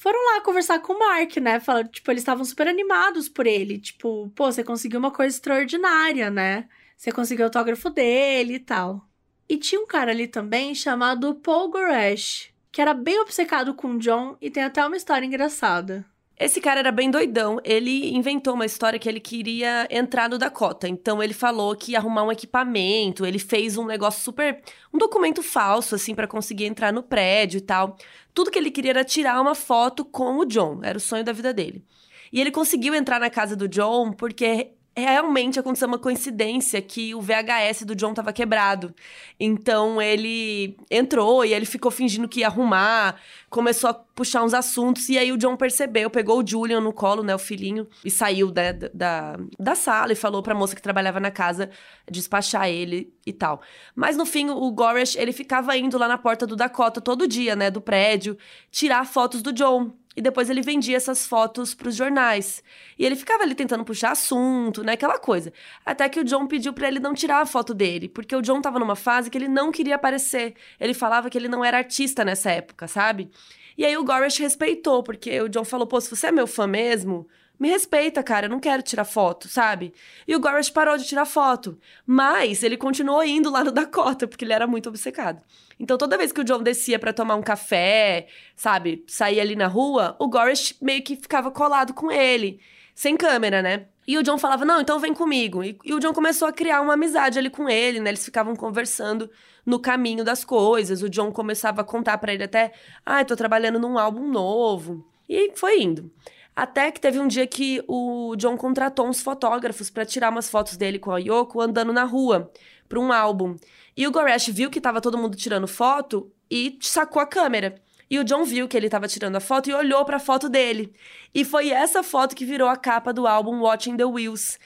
foram lá conversar com o Mark, né? Falaram, tipo, eles estavam super animados por ele. Tipo, pô, você conseguiu uma coisa extraordinária, né? Você conseguiu o autógrafo dele e tal. E tinha um cara ali também chamado Paul Goresh, que era bem obcecado com o John e tem até uma história engraçada. Esse cara era bem doidão. Ele inventou uma história que ele queria entrar no Dakota. Então ele falou que ia arrumar um equipamento, ele fez um negócio super. um documento falso, assim, para conseguir entrar no prédio e tal. Tudo que ele queria era tirar uma foto com o John. Era o sonho da vida dele. E ele conseguiu entrar na casa do John porque realmente aconteceu uma coincidência que o VHS do John tava quebrado. Então ele entrou e ele ficou fingindo que ia arrumar, começou a puxar uns assuntos, e aí o John percebeu, pegou o Julian no colo, né, o filhinho, e saiu né, da, da, da sala e falou pra moça que trabalhava na casa despachar ele e tal. Mas no fim, o Goresh, ele ficava indo lá na porta do Dakota todo dia, né, do prédio, tirar fotos do John. E depois ele vendia essas fotos para os jornais. E ele ficava ali tentando puxar assunto, né? Aquela coisa. Até que o John pediu para ele não tirar a foto dele, porque o John tava numa fase que ele não queria aparecer. Ele falava que ele não era artista nessa época, sabe? E aí o Goresh respeitou, porque o John falou: pô, se você é meu fã mesmo, me respeita, cara, eu não quero tirar foto, sabe? E o Goresh parou de tirar foto. Mas ele continuou indo lá no Dakota, porque ele era muito obcecado. Então, toda vez que o John descia para tomar um café, sabe, sair ali na rua, o Goresh meio que ficava colado com ele, sem câmera, né? E o John falava, não, então vem comigo. E, e o John começou a criar uma amizade ali com ele, né? Eles ficavam conversando no caminho das coisas. O John começava a contar para ele até, ah, tô trabalhando num álbum novo. E foi indo. Até que teve um dia que o John contratou uns fotógrafos para tirar umas fotos dele com a Yoko andando na rua para um álbum. E o Goresh viu que tava todo mundo tirando foto e sacou a câmera. E o John viu que ele estava tirando a foto e olhou para a foto dele. E foi essa foto que virou a capa do álbum Watching the Wheels.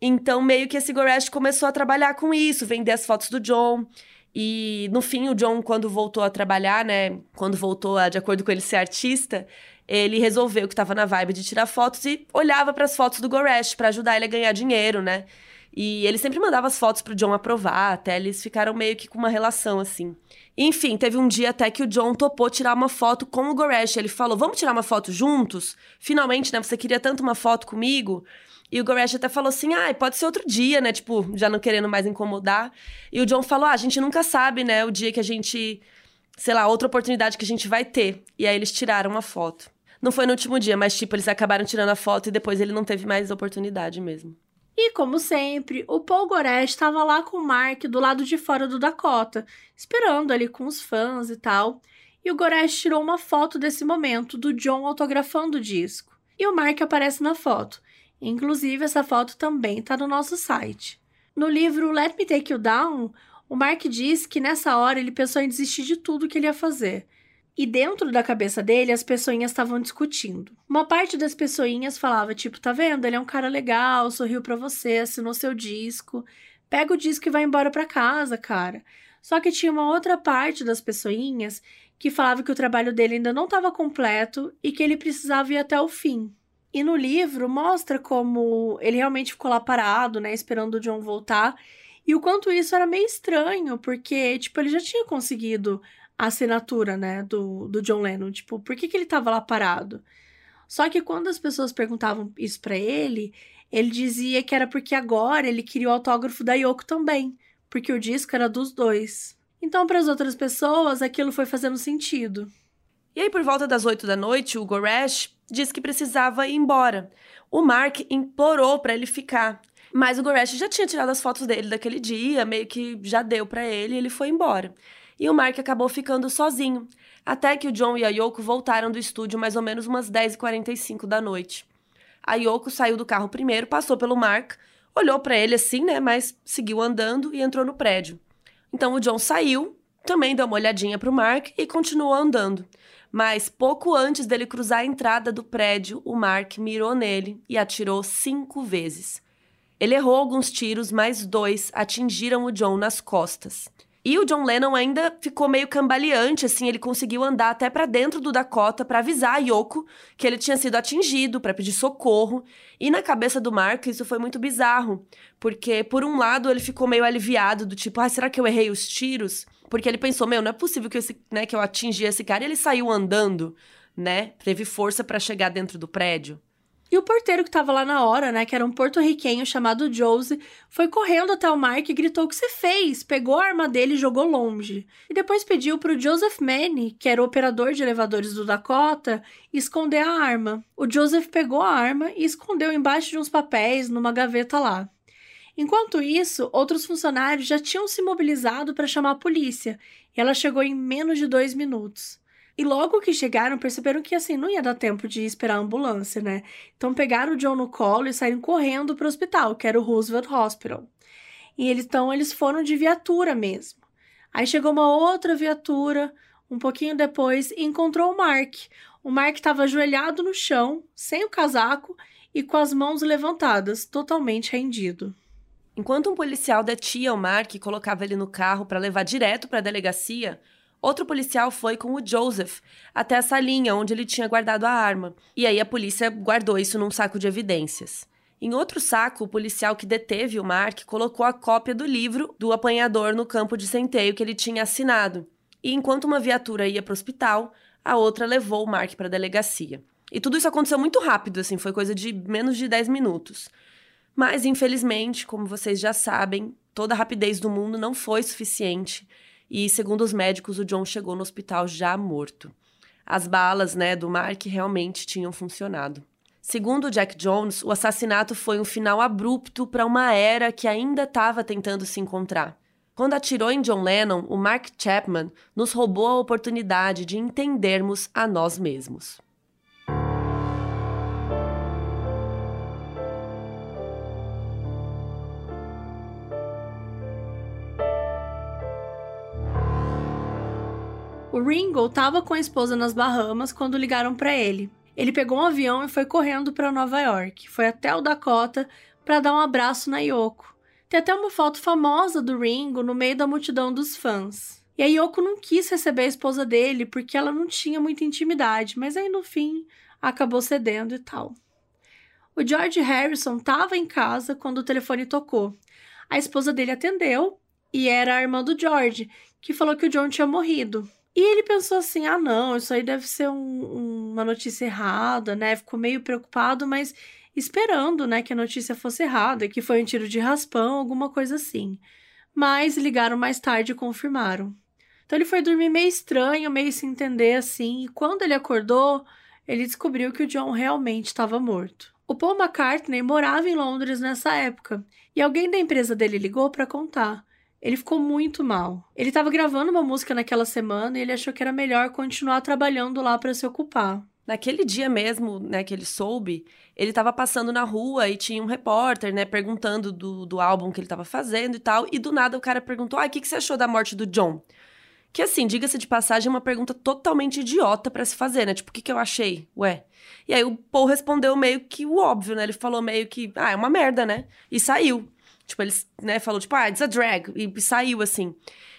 Então, meio que esse Goresh começou a trabalhar com isso, vender as fotos do John. E no fim, o John, quando voltou a trabalhar, né? Quando voltou a, de acordo com ele, ser artista, ele resolveu que estava na vibe de tirar fotos e olhava para as fotos do Goresh para ajudar ele a ganhar dinheiro, né? E ele sempre mandava as fotos pro John aprovar, até eles ficaram meio que com uma relação assim. Enfim, teve um dia até que o John topou tirar uma foto com o Goresh. Ele falou: Vamos tirar uma foto juntos? Finalmente, né? Você queria tanto uma foto comigo? E o Goresh até falou assim: ah, pode ser outro dia, né? Tipo, já não querendo mais incomodar. E o John falou: ah, a gente nunca sabe, né? O dia que a gente. Sei lá, outra oportunidade que a gente vai ter. E aí eles tiraram uma foto. Não foi no último dia, mas, tipo, eles acabaram tirando a foto e depois ele não teve mais oportunidade mesmo. E, como sempre, o Paul Goresh estava lá com o Mark do lado de fora do Dakota, esperando ali com os fãs e tal. E o Goresh tirou uma foto desse momento do John autografando o disco. E o Mark aparece na foto. Inclusive, essa foto também está no nosso site. No livro Let Me Take You Down, o Mark diz que nessa hora ele pensou em desistir de tudo que ele ia fazer. E dentro da cabeça dele, as pessoinhas estavam discutindo. Uma parte das pessoinhas falava, tipo, tá vendo? Ele é um cara legal, sorriu para você, assinou seu disco. Pega o disco e vai embora para casa, cara. Só que tinha uma outra parte das pessoinhas que falava que o trabalho dele ainda não estava completo e que ele precisava ir até o fim. E no livro mostra como ele realmente ficou lá parado, né, esperando o John voltar, e o quanto isso era meio estranho, porque, tipo, ele já tinha conseguido a assinatura, né, do, do John Lennon, tipo, por que, que ele tava lá parado? Só que quando as pessoas perguntavam isso para ele, ele dizia que era porque agora ele queria o autógrafo da Yoko também, porque o disco era dos dois. Então, para as outras pessoas, aquilo foi fazendo sentido. E aí, por volta das oito da noite, o Goresh disse que precisava ir embora. O Mark implorou para ele ficar. Mas o Goresh já tinha tirado as fotos dele daquele dia, meio que já deu para ele e ele foi embora. E o Mark acabou ficando sozinho, até que o John e a Yoko voltaram do estúdio mais ou menos umas 10h45 da noite. A Yoko saiu do carro primeiro, passou pelo Mark, olhou para ele assim, né, mas seguiu andando e entrou no prédio. Então o John saiu, também deu uma olhadinha pro Mark e continuou andando. Mas pouco antes dele cruzar a entrada do prédio, o Mark mirou nele e atirou cinco vezes. Ele errou alguns tiros, mas dois atingiram o John nas costas. E o John Lennon ainda ficou meio cambaleante, assim, ele conseguiu andar até para dentro do Dakota para avisar a Yoko que ele tinha sido atingido, para pedir socorro. E na cabeça do Mark isso foi muito bizarro, porque por um lado ele ficou meio aliviado do tipo, ah, será que eu errei os tiros? Porque ele pensou, meu, não é possível que, esse, né, que eu atingi esse cara. E ele saiu andando, né? Teve força para chegar dentro do prédio. E o porteiro que estava lá na hora, né, que era um porto-riquenho chamado Josie, foi correndo até o Mark e gritou o que você fez, pegou a arma dele e jogou longe. E depois pediu para o Joseph Manny, que era o operador de elevadores do Dakota, esconder a arma. O Joseph pegou a arma e escondeu embaixo de uns papéis numa gaveta lá. Enquanto isso, outros funcionários já tinham se mobilizado para chamar a polícia, e ela chegou em menos de dois minutos. E logo que chegaram, perceberam que assim não ia dar tempo de esperar a ambulância, né? Então pegaram o John no colo e saíram correndo para o hospital, que era o Roosevelt Hospital. E eles então eles foram de viatura mesmo. Aí chegou uma outra viatura, um pouquinho depois, e encontrou o Mark. O Mark estava ajoelhado no chão, sem o casaco e com as mãos levantadas, totalmente rendido. Enquanto um policial detinha o Mark e colocava ele no carro para levar direto para a delegacia, Outro policial foi com o Joseph até a salinha onde ele tinha guardado a arma. E aí a polícia guardou isso num saco de evidências. Em outro saco, o policial que deteve o Mark colocou a cópia do livro do apanhador no campo de centeio que ele tinha assinado. E enquanto uma viatura ia para o hospital, a outra levou o Mark para a delegacia. E tudo isso aconteceu muito rápido, assim, foi coisa de menos de 10 minutos. Mas, infelizmente, como vocês já sabem, toda a rapidez do mundo não foi suficiente e, segundo os médicos, o John chegou no hospital já morto. As balas, né, do Mark realmente tinham funcionado. Segundo Jack Jones, o assassinato foi um final abrupto para uma era que ainda estava tentando se encontrar. Quando atirou em John Lennon, o Mark Chapman nos roubou a oportunidade de entendermos a nós mesmos. O Ringo estava com a esposa nas Bahamas quando ligaram para ele. Ele pegou um avião e foi correndo para Nova York. Foi até o Dakota para dar um abraço na Yoko. Tem até uma foto famosa do Ringo no meio da multidão dos fãs. E a Yoko não quis receber a esposa dele porque ela não tinha muita intimidade, mas aí no fim acabou cedendo e tal. O George Harrison estava em casa quando o telefone tocou. A esposa dele atendeu e era a irmã do George, que falou que o John tinha morrido. E ele pensou assim: ah, não, isso aí deve ser um, uma notícia errada, né? Ficou meio preocupado, mas esperando, né, que a notícia fosse errada, que foi um tiro de raspão, alguma coisa assim. Mas ligaram mais tarde e confirmaram. Então ele foi dormir meio estranho, meio sem entender assim, e quando ele acordou, ele descobriu que o John realmente estava morto. O Paul McCartney morava em Londres nessa época, e alguém da empresa dele ligou para contar. Ele ficou muito mal. Ele estava gravando uma música naquela semana e ele achou que era melhor continuar trabalhando lá para se ocupar. Naquele dia mesmo, né, que ele soube, ele estava passando na rua e tinha um repórter, né, perguntando do, do álbum que ele estava fazendo e tal. E do nada o cara perguntou: Ah, o que, que você achou da morte do John? Que assim, diga-se de passagem, é uma pergunta totalmente idiota para se fazer, né? Tipo, o que, que eu achei? Ué. E aí o Paul respondeu meio que o óbvio, né? Ele falou meio que, ah, é uma merda, né? E saiu. Tipo, ele né, falou, tipo, ah, it's a drag. E saiu assim.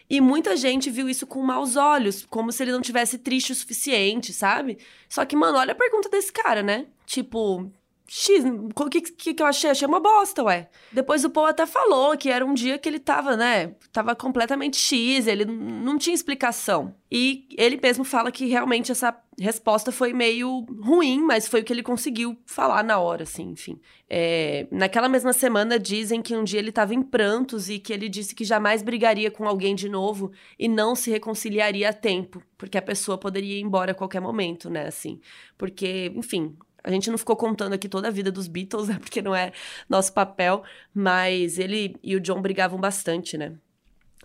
E muita gente viu isso com maus olhos, como se ele não tivesse triste o suficiente, sabe? Só que, mano, olha a pergunta desse cara, né? Tipo, X, o que, que, que eu achei? Achei uma bosta, ué. Depois o Paul até falou que era um dia que ele tava, né? Tava completamente X, ele não tinha explicação. E ele mesmo fala que realmente essa resposta foi meio ruim, mas foi o que ele conseguiu falar na hora, assim, enfim. É, naquela mesma semana dizem que um dia ele tava em prantos e que ele disse que jamais brigaria com alguém de novo e não se reconciliaria a tempo, porque a pessoa poderia ir embora a qualquer momento, né, assim. Porque, enfim, a gente não ficou contando aqui toda a vida dos Beatles, né? Porque não é nosso papel. Mas ele e o John brigavam bastante, né?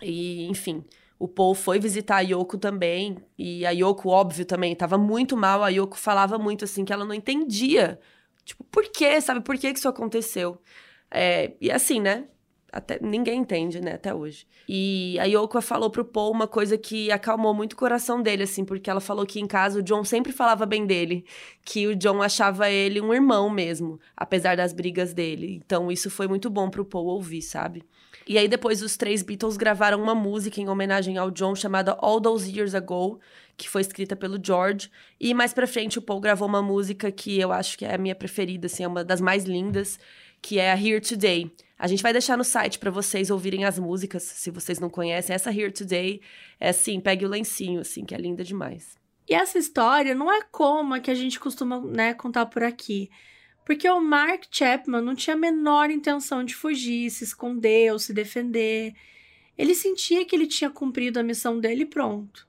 E, enfim, o Paul foi visitar a Yoko também. E a Yoko, óbvio, também tava muito mal. A Yoko falava muito assim que ela não entendia. Tipo, por quê? Sabe? Por que, que isso aconteceu? É, e assim, né? Até, ninguém entende, né, até hoje. E a Yoko falou pro Paul uma coisa que acalmou muito o coração dele, assim, porque ela falou que em casa o John sempre falava bem dele, que o John achava ele um irmão mesmo, apesar das brigas dele. Então isso foi muito bom pro Paul ouvir, sabe? E aí depois os três Beatles gravaram uma música em homenagem ao John chamada All Those Years Ago, que foi escrita pelo George. E mais pra frente o Paul gravou uma música que eu acho que é a minha preferida, assim, é uma das mais lindas, que é a Here Today. A gente vai deixar no site para vocês ouvirem as músicas, se vocês não conhecem. Essa Here Today é assim, pegue o lencinho, assim, que é linda demais. E essa história não é como a que a gente costuma né, contar por aqui. Porque o Mark Chapman não tinha a menor intenção de fugir, se esconder ou se defender. Ele sentia que ele tinha cumprido a missão dele e pronto.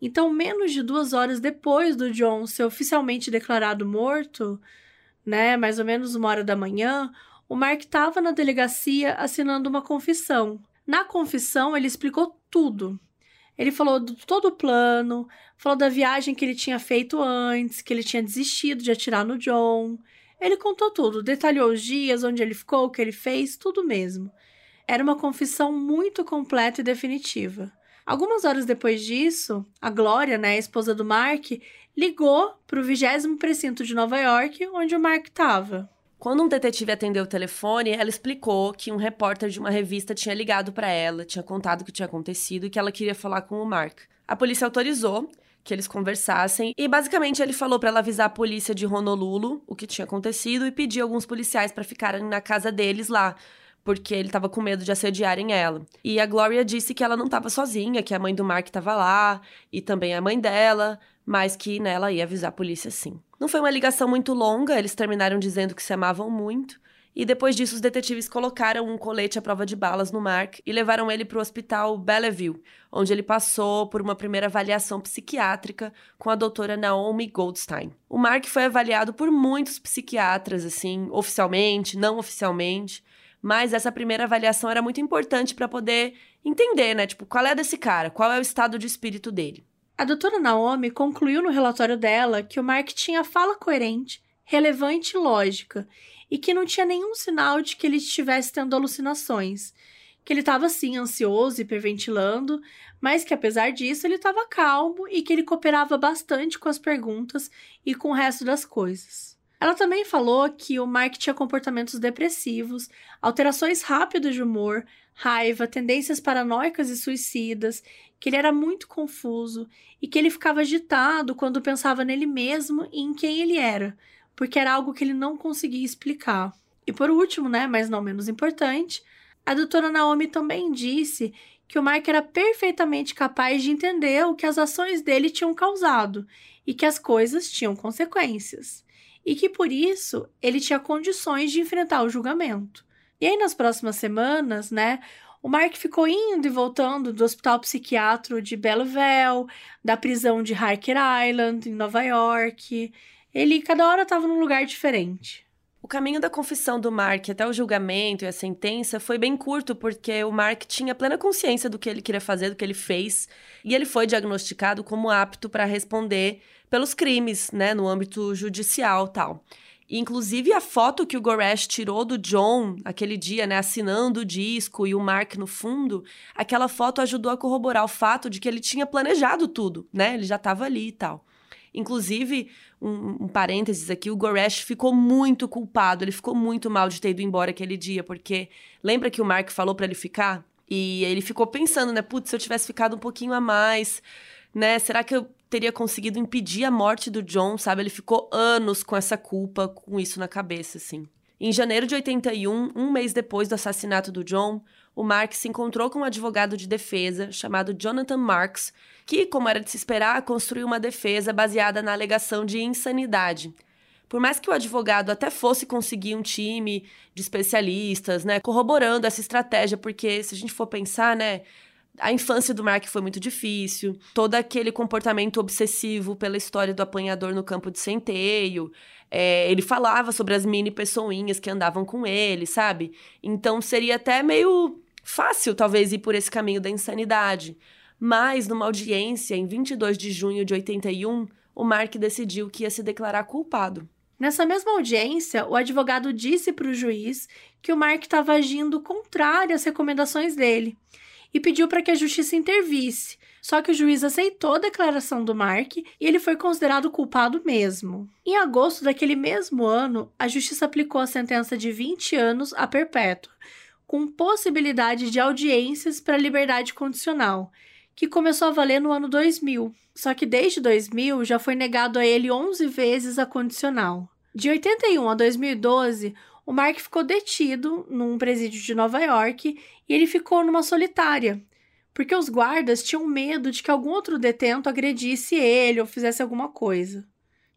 Então, menos de duas horas depois do John ser oficialmente declarado morto, né, mais ou menos uma hora da manhã, o Mark estava na delegacia assinando uma confissão. Na confissão, ele explicou tudo. Ele falou de todo o plano, falou da viagem que ele tinha feito antes, que ele tinha desistido de atirar no John. Ele contou tudo, detalhou os dias, onde ele ficou, o que ele fez, tudo mesmo. Era uma confissão muito completa e definitiva. Algumas horas depois disso, a Glória, né, a esposa do Mark, ligou para o 20 precinto de Nova York, onde o Mark estava. Quando um detetive atendeu o telefone, ela explicou que um repórter de uma revista tinha ligado para ela, tinha contado o que tinha acontecido e que ela queria falar com o Mark. A polícia autorizou que eles conversassem e basicamente ele falou para ela avisar a polícia de Honolulu o que tinha acontecido e pedir alguns policiais para ficarem na casa deles lá, porque ele estava com medo de assediarem ela. E a Gloria disse que ela não estava sozinha, que a mãe do Mark estava lá e também a mãe dela, mas que né, ela ia avisar a polícia sim. Não foi uma ligação muito longa, eles terminaram dizendo que se amavam muito. E depois disso, os detetives colocaram um colete à prova de balas no Mark e levaram ele para o hospital Bellevue, onde ele passou por uma primeira avaliação psiquiátrica com a doutora Naomi Goldstein. O Mark foi avaliado por muitos psiquiatras, assim, oficialmente, não oficialmente, mas essa primeira avaliação era muito importante para poder entender, né? Tipo, qual é desse cara? Qual é o estado de espírito dele? A doutora Naomi concluiu no relatório dela que o Mark tinha fala coerente, relevante e lógica, e que não tinha nenhum sinal de que ele estivesse tendo alucinações. Que ele estava, sim, ansioso e hiperventilando, mas que apesar disso ele estava calmo e que ele cooperava bastante com as perguntas e com o resto das coisas. Ela também falou que o Mark tinha comportamentos depressivos, alterações rápidas de humor, raiva, tendências paranoicas e suicidas, que ele era muito confuso e que ele ficava agitado quando pensava nele mesmo e em quem ele era, porque era algo que ele não conseguia explicar. E por último, né, mas não menos importante, a doutora Naomi também disse que o Mark era perfeitamente capaz de entender o que as ações dele tinham causado e que as coisas tinham consequências e que por isso ele tinha condições de enfrentar o julgamento. E aí, nas próximas semanas, né, o Mark ficou indo e voltando do hospital psiquiátrico de Belleville, da prisão de Harker Island, em Nova York. Ele, cada hora, estava num lugar diferente. O caminho da confissão do Mark até o julgamento e a sentença foi bem curto, porque o Mark tinha plena consciência do que ele queria fazer, do que ele fez, e ele foi diagnosticado como apto para responder pelos crimes, né, no âmbito judicial tal. inclusive a foto que o Goresh tirou do John aquele dia, né, assinando o disco e o Mark no fundo, aquela foto ajudou a corroborar o fato de que ele tinha planejado tudo, né? Ele já estava ali e tal. Inclusive, um, um, parênteses aqui, o Goresh ficou muito culpado, ele ficou muito mal de ter ido embora aquele dia, porque lembra que o Mark falou para ele ficar? E ele ficou pensando, né? Putz, se eu tivesse ficado um pouquinho a mais, né? Será que eu teria conseguido impedir a morte do John, sabe? Ele ficou anos com essa culpa, com isso na cabeça, assim. Em janeiro de 81, um mês depois do assassinato do John, o Mark se encontrou com um advogado de defesa chamado Jonathan Marks, que, como era de se esperar, construiu uma defesa baseada na alegação de insanidade. Por mais que o advogado até fosse conseguir um time de especialistas, né, corroborando essa estratégia, porque se a gente for pensar, né, a infância do Mark foi muito difícil, todo aquele comportamento obsessivo pela história do apanhador no campo de centeio, é, ele falava sobre as mini pessoinhas que andavam com ele, sabe? Então seria até meio fácil, talvez, ir por esse caminho da insanidade. Mas, numa audiência em 22 de junho de 81, o Mark decidiu que ia se declarar culpado. Nessa mesma audiência, o advogado disse para o juiz que o Mark estava agindo contrário às recomendações dele e pediu para que a justiça intervisse. Só que o juiz aceitou a declaração do Mark e ele foi considerado culpado mesmo. Em agosto daquele mesmo ano, a justiça aplicou a sentença de 20 anos a perpétua, com possibilidade de audiências para liberdade condicional, que começou a valer no ano 2000. Só que desde 2000 já foi negado a ele 11 vezes a condicional. De 81 a 2012, o Mark ficou detido num presídio de Nova York e ele ficou numa solitária, porque os guardas tinham medo de que algum outro detento agredisse ele ou fizesse alguma coisa.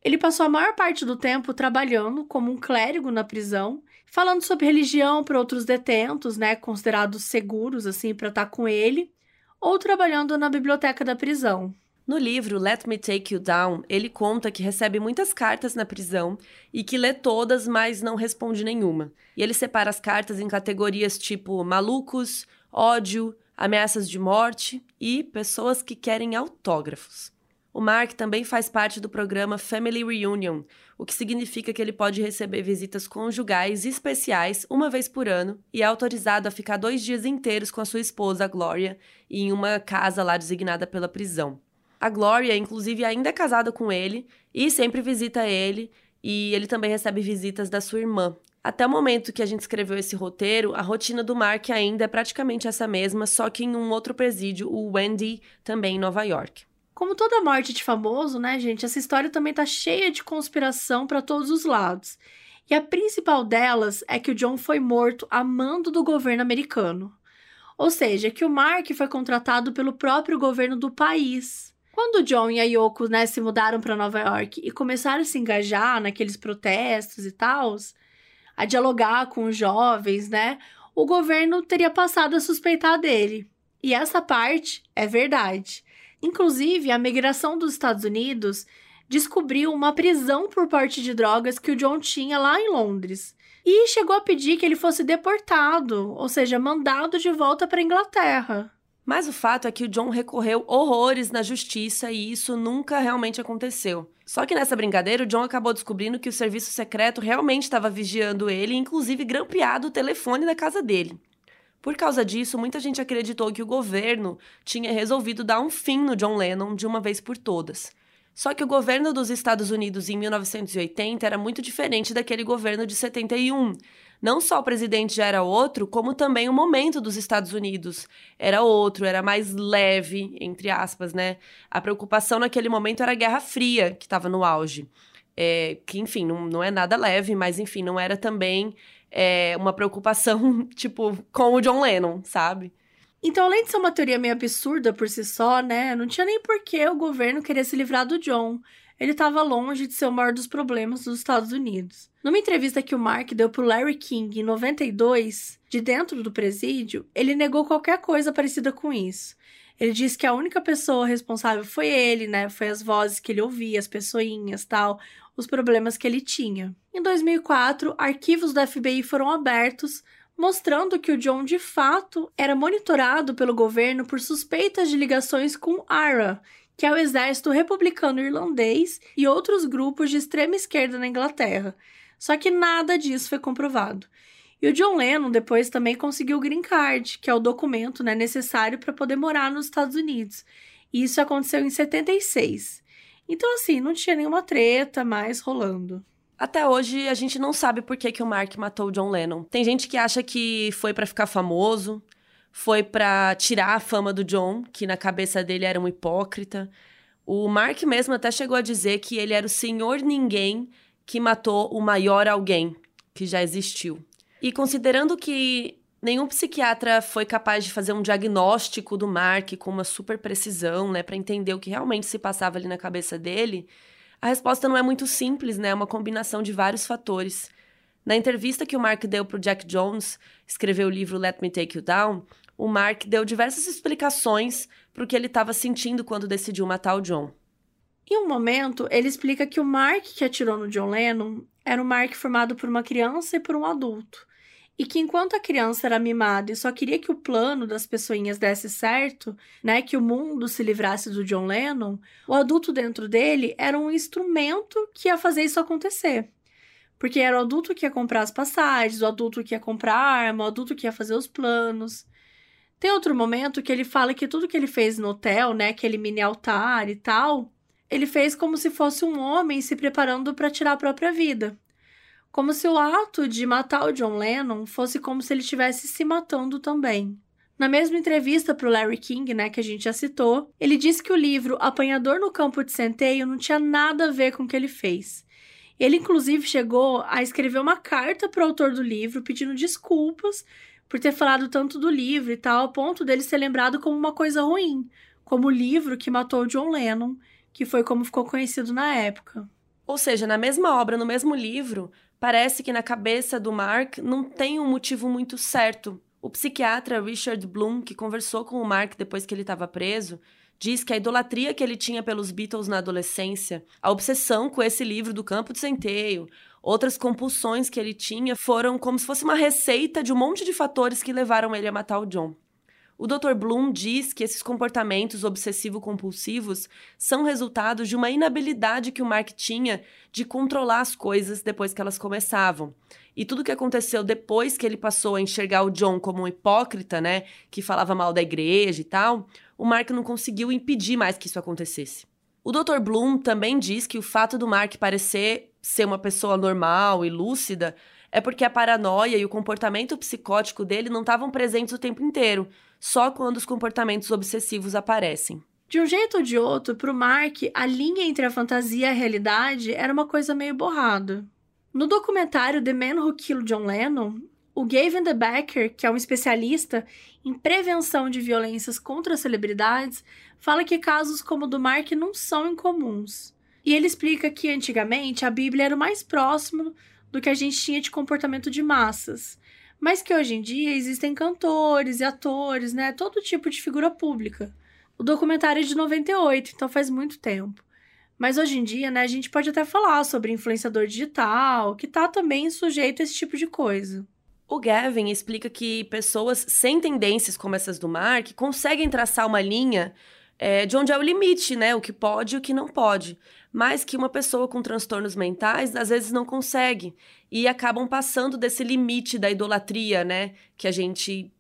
Ele passou a maior parte do tempo trabalhando como um clérigo na prisão, falando sobre religião para outros detentos, né, considerados seguros assim para estar com ele, ou trabalhando na biblioteca da prisão. No livro Let Me Take You Down, ele conta que recebe muitas cartas na prisão e que lê todas, mas não responde nenhuma. E ele separa as cartas em categorias tipo malucos, ódio, ameaças de morte e pessoas que querem autógrafos. O Mark também faz parte do programa Family Reunion, o que significa que ele pode receber visitas conjugais especiais uma vez por ano e é autorizado a ficar dois dias inteiros com a sua esposa, Gloria, em uma casa lá designada pela prisão. A Gloria, inclusive, ainda é casada com ele e sempre visita ele, e ele também recebe visitas da sua irmã. Até o momento que a gente escreveu esse roteiro, a rotina do Mark ainda é praticamente essa mesma, só que em um outro presídio, o Wendy, também em Nova York. Como toda morte de famoso, né, gente, essa história também tá cheia de conspiração para todos os lados. E a principal delas é que o John foi morto a mando do governo americano. Ou seja, que o Mark foi contratado pelo próprio governo do país. Quando o John e a Yoko, né, se mudaram para Nova York e começaram a se engajar naqueles protestos e tal, a dialogar com os jovens, né, o governo teria passado a suspeitar dele. E essa parte é verdade. Inclusive, a migração dos Estados Unidos descobriu uma prisão por porte de drogas que o John tinha lá em Londres. E chegou a pedir que ele fosse deportado, ou seja, mandado de volta para Inglaterra. Mas o fato é que o John recorreu horrores na justiça e isso nunca realmente aconteceu. Só que nessa brincadeira, o John acabou descobrindo que o serviço secreto realmente estava vigiando ele inclusive, grampeado o telefone da casa dele. Por causa disso, muita gente acreditou que o governo tinha resolvido dar um fim no John Lennon de uma vez por todas. Só que o governo dos Estados Unidos em 1980 era muito diferente daquele governo de 71 não só o presidente já era outro, como também o momento dos Estados Unidos era outro, era mais leve, entre aspas, né? A preocupação naquele momento era a Guerra Fria, que estava no auge. É, que, enfim, não, não é nada leve, mas, enfim, não era também é, uma preocupação, tipo, com o John Lennon, sabe? Então, além de ser uma teoria meio absurda por si só, né? Não tinha nem por que o governo querer se livrar do John ele estava longe de ser o maior dos problemas dos Estados Unidos. Numa entrevista que o Mark deu para Larry King em 92, de dentro do presídio, ele negou qualquer coisa parecida com isso. Ele disse que a única pessoa responsável foi ele, né? Foi as vozes que ele ouvia, as pessoinhas, tal, os problemas que ele tinha. Em 2004, arquivos do FBI foram abertos, mostrando que o John de fato era monitorado pelo governo por suspeitas de ligações com ARA, que é o Exército Republicano Irlandês e outros grupos de extrema esquerda na Inglaterra. Só que nada disso foi comprovado. E o John Lennon depois também conseguiu o Green Card, que é o documento né, necessário para poder morar nos Estados Unidos. E isso aconteceu em 76. Então, assim, não tinha nenhuma treta mais rolando. Até hoje, a gente não sabe por que, que o Mark matou o John Lennon. Tem gente que acha que foi para ficar famoso, foi para tirar a fama do John, que na cabeça dele era um hipócrita. O Mark mesmo até chegou a dizer que ele era o senhor ninguém que matou o maior alguém que já existiu. E considerando que nenhum psiquiatra foi capaz de fazer um diagnóstico do Mark com uma super precisão, né, para entender o que realmente se passava ali na cabeça dele, a resposta não é muito simples, né? É uma combinação de vários fatores. Na entrevista que o Mark deu para o Jack Jones, escreveu o livro Let Me Take You Down, o Mark deu diversas explicações para o que ele estava sentindo quando decidiu matar o John. Em um momento, ele explica que o Mark que atirou no John Lennon era um Mark formado por uma criança e por um adulto. E que enquanto a criança era mimada e só queria que o plano das pessoinhas desse certo, né, que o mundo se livrasse do John Lennon, o adulto dentro dele era um instrumento que ia fazer isso acontecer. Porque era o adulto que ia comprar as passagens, o adulto que ia comprar arma, o adulto que ia fazer os planos. Tem outro momento que ele fala que tudo que ele fez no hotel, né, aquele mini altar e tal, ele fez como se fosse um homem se preparando para tirar a própria vida. Como se o ato de matar o John Lennon fosse como se ele estivesse se matando também. Na mesma entrevista para o Larry King, né, que a gente já citou, ele disse que o livro Apanhador no Campo de Centeio não tinha nada a ver com o que ele fez. Ele, inclusive, chegou a escrever uma carta para o autor do livro pedindo desculpas por ter falado tanto do livro e tal, a ponto dele ser lembrado como uma coisa ruim, como o livro que matou John Lennon, que foi como ficou conhecido na época. Ou seja, na mesma obra, no mesmo livro, parece que na cabeça do Mark não tem um motivo muito certo. O psiquiatra Richard Bloom, que conversou com o Mark depois que ele estava preso, diz que a idolatria que ele tinha pelos Beatles na adolescência, a obsessão com esse livro do Campo de Centeio, outras compulsões que ele tinha foram como se fosse uma receita de um monte de fatores que levaram ele a matar o John. O Dr. Bloom diz que esses comportamentos obsessivo-compulsivos são resultados de uma inabilidade que o Mark tinha de controlar as coisas depois que elas começavam. E tudo que aconteceu depois que ele passou a enxergar o John como um hipócrita, né, que falava mal da igreja e tal, o Mark não conseguiu impedir mais que isso acontecesse. O Dr. Bloom também diz que o fato do Mark parecer ser uma pessoa normal e lúcida é porque a paranoia e o comportamento psicótico dele não estavam presentes o tempo inteiro, só quando os comportamentos obsessivos aparecem. De um jeito ou de outro, para o Mark, a linha entre a fantasia e a realidade era uma coisa meio borrada. No documentário The Man Who Killed John Lennon, o Gavin De Becker, que é um especialista em prevenção de violências contra celebridades, fala que casos como o do Mark não são incomuns. E ele explica que antigamente a Bíblia era o mais próximo do que a gente tinha de comportamento de massas mas que hoje em dia existem cantores e atores, né? Todo tipo de figura pública. O documentário é de 98, então faz muito tempo. Mas hoje em dia, né, a gente pode até falar sobre influenciador digital, que tá também sujeito a esse tipo de coisa. O Gavin explica que pessoas sem tendências como essas do Mark conseguem traçar uma linha é, de onde é o limite, né? O que pode e o que não pode mas que uma pessoa com transtornos mentais às vezes não consegue e acabam passando desse limite da idolatria, né, que a gente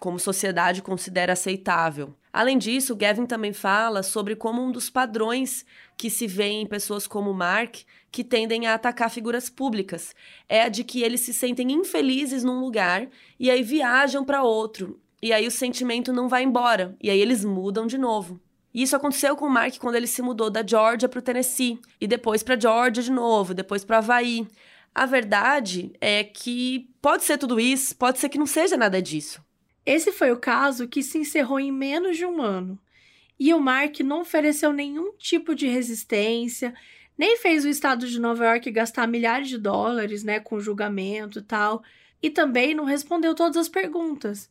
como sociedade considera aceitável. Além disso, Gavin também fala sobre como um dos padrões que se vê em pessoas como Mark, que tendem a atacar figuras públicas, é a de que eles se sentem infelizes num lugar e aí viajam para outro. E aí o sentimento não vai embora, e aí eles mudam de novo. E isso aconteceu com o Mark quando ele se mudou da Georgia para o Tennessee e depois para Georgia de novo, depois para Havaí. A verdade é que pode ser tudo isso, pode ser que não seja nada disso. Esse foi o caso que se encerrou em menos de um ano. E o Mark não ofereceu nenhum tipo de resistência, nem fez o estado de Nova York gastar milhares de dólares, né, com julgamento e tal, e também não respondeu todas as perguntas,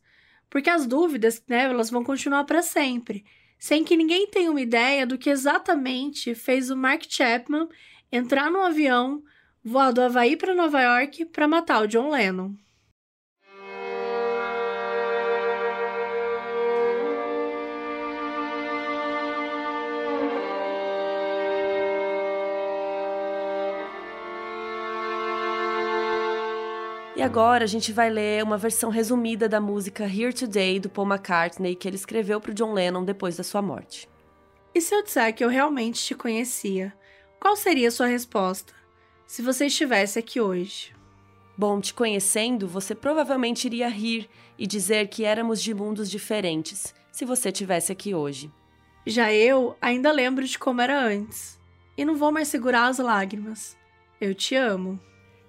porque as dúvidas, né, elas vão continuar para sempre sem que ninguém tenha uma ideia do que exatamente fez o Mark Chapman entrar num avião, voar do Havaí para Nova York para matar o John Lennon. E agora a gente vai ler uma versão resumida da música Here Today do Paul McCartney que ele escreveu para o John Lennon depois da sua morte. E se eu disser que eu realmente te conhecia, qual seria a sua resposta se você estivesse aqui hoje? Bom, te conhecendo, você provavelmente iria rir e dizer que éramos de mundos diferentes, se você tivesse aqui hoje. Já eu ainda lembro de como era antes. E não vou mais segurar as lágrimas. Eu te amo.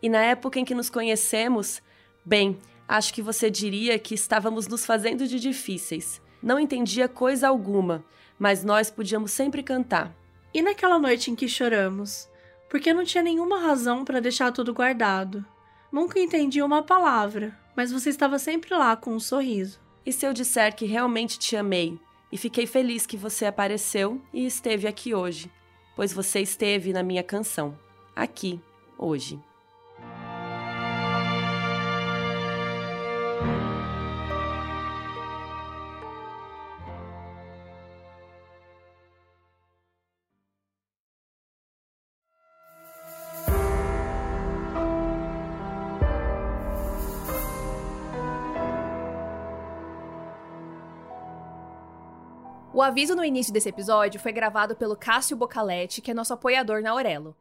E na época em que nos conhecemos, bem, acho que você diria que estávamos nos fazendo de difíceis. Não entendia coisa alguma, mas nós podíamos sempre cantar. E naquela noite em que choramos? Porque não tinha nenhuma razão para deixar tudo guardado. Nunca entendi uma palavra, mas você estava sempre lá com um sorriso. E se eu disser que realmente te amei e fiquei feliz que você apareceu e esteve aqui hoje, pois você esteve na minha canção, aqui, hoje. O aviso no início desse episódio foi gravado pelo Cássio Bocaletti, que é nosso apoiador na Aurelo.